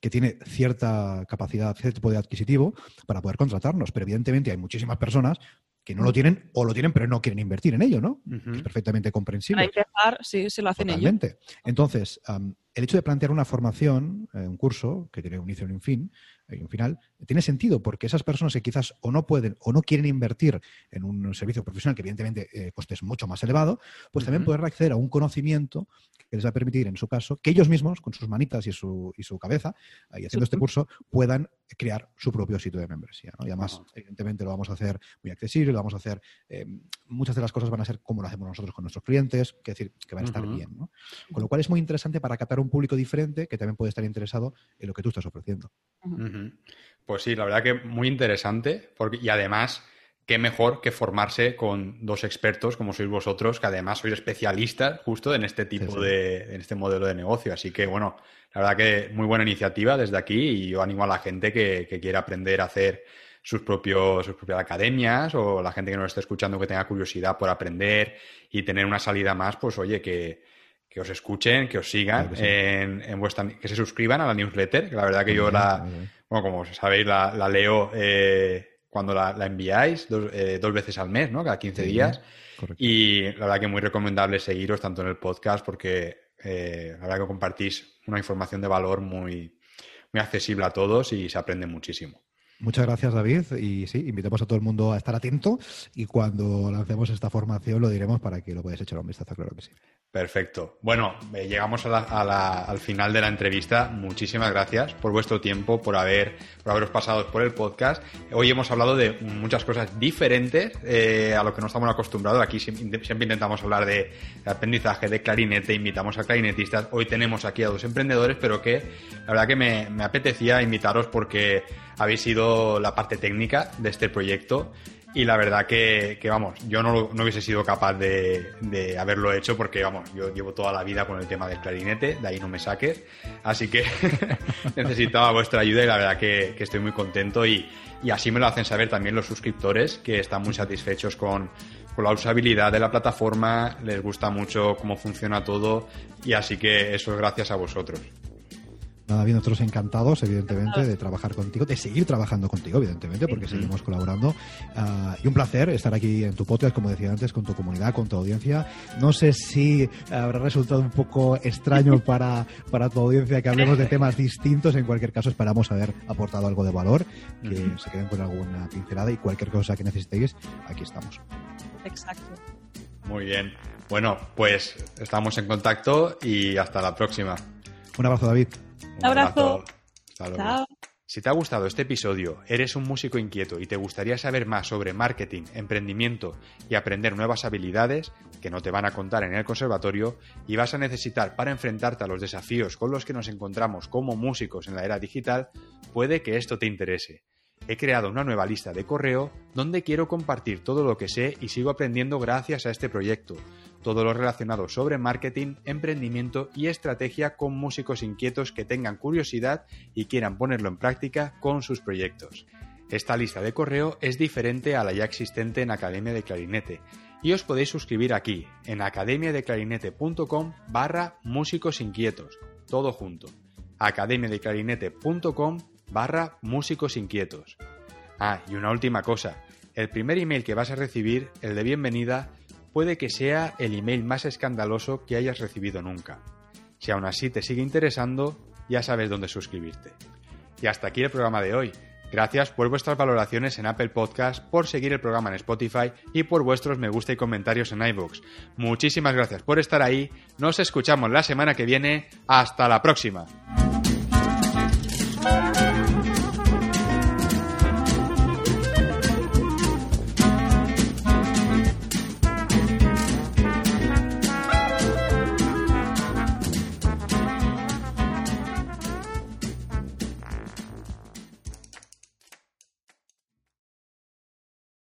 que tiene cierta capacidad, cierto poder adquisitivo para poder contratarnos, pero evidentemente hay muchísimas personas que no lo tienen o lo tienen pero no quieren invertir en ello, ¿no? Es perfectamente comprensible. Para empezar, sí, se lo hacen Totalmente. ellos. Entonces, el hecho de plantear una formación, eh, un curso que tiene un inicio y un fin, y un final, tiene sentido porque esas personas que quizás o no pueden o no quieren invertir en un servicio profesional que evidentemente eh, coste es mucho más elevado, pues también poder acceder a un conocimiento que les va a permitir, en su caso, que ellos mismos, con sus manitas y su, y su cabeza, y haciendo este curso, puedan crear su propio sitio de membresía. Y además, evidentemente, lo vamos a hacer muy accesible, lo vamos a hacer, eh, muchas de las cosas van a ser como lo hacemos nosotros con nuestros clientes, que decir, que van a estar bien. Con lo cual es muy interesante para captar un público diferente que también puede estar interesado en lo que tú estás ofreciendo. Pues sí, la verdad que muy interesante porque, y además qué mejor que formarse con dos expertos como sois vosotros, que además sois especialistas justo en este tipo de, en este modelo de negocio. Así que bueno, la verdad que muy buena iniciativa desde aquí y yo animo a la gente que, quiera aprender a hacer sus, propios, sus propias academias o la gente que nos esté escuchando que tenga curiosidad por aprender y tener una salida más, pues oye, que, que os escuchen, que os sigan, en, en, vuestra, que se suscriban a la newsletter, que la verdad que yo la, bueno, como sabéis, la, leo eh, cuando la, enviáis eh, dos, veces al mes, ¿no? Cada 15 días. Y la verdad que muy recomendable seguiros tanto en el podcast porque eh, la verdad que compartís una información de valor muy, muy accesible a todos y se aprende muchísimo. Muchas gracias, David. Y sí, invitamos a todo el mundo a estar atento y cuando lancemos esta formación lo diremos para que lo podáis echar un vistazo, claro que sí. Perfecto. Bueno, eh, llegamos al final de la entrevista. Muchísimas gracias por vuestro tiempo, por haber, por haberos pasado por el podcast. Hoy hemos hablado de muchas cosas diferentes eh, a lo que no estamos acostumbrados. Aquí siempre, intentamos hablar de, aprendizaje, de clarinete, invitamos a clarinetistas. Hoy tenemos aquí a dos emprendedores, pero que la verdad que me, me apetecía invitaros porque habéis sido la parte técnica de este proyecto y la verdad que, vamos, yo no, no, hubiese sido capaz de, haberlo hecho porque, vamos, yo llevo toda la vida con el tema del clarinete, de ahí no me saques. Así que necesitaba vuestra ayuda y la verdad que, que estoy muy contento y, y, así me lo hacen saber también los suscriptores que están muy satisfechos con, con la usabilidad de la plataforma, les gusta mucho cómo funciona todo y así que eso es gracias a vosotros. Nada bien, nosotros encantados, evidentemente, de trabajar contigo, de seguir trabajando contigo, evidentemente, porque seguimos colaborando. Ah, y un placer estar aquí en tu podcast, como decía antes, con tu comunidad, con tu audiencia. No sé si habrá resultado un poco extraño para, para tu audiencia que hablemos de temas distintos. En cualquier caso, esperamos haber aportado algo de valor, que se queden con alguna pincelada y cualquier cosa que necesitéis, aquí estamos. Exacto. Muy bien. Bueno, pues estamos en contacto y hasta la próxima. Un abrazo, David. Un abrazo. Chao. Si te ha gustado este episodio, eres un músico inquieto y te gustaría saber más sobre marketing, emprendimiento y aprender nuevas habilidades que no te van a contar en el conservatorio y vas a necesitar para enfrentarte a los desafíos con los que nos encontramos como músicos en la era digital, puede que esto te interese he creado una nueva lista de correo donde quiero compartir todo lo que sé y sigo aprendiendo gracias a este proyecto, todo lo relacionado sobre marketing, emprendimiento y estrategia con músicos inquietos que tengan curiosidad y quieran ponerlo en práctica con sus proyectos. Esta lista de correo es diferente a la ya existente en Academia de Clarinete y os podéis suscribir aquí en academiadeclarinete.com barra músicos inquietos, todo junto. academiadeclarinete.com barra músicos inquietos. Ah, y una última cosa. El primer email que vas a recibir, el de bienvenida, puede que sea el email más escandaloso que hayas recibido nunca. Si aún así te sigue interesando, ya sabes dónde suscribirte. Y hasta aquí el programa de hoy. Gracias por vuestras valoraciones en Apple Podcast, por seguir el programa en Spotify y por vuestros me gusta y comentarios en iVoox. Muchísimas gracias por estar ahí. Nos escuchamos la semana que viene. Hasta la próxima.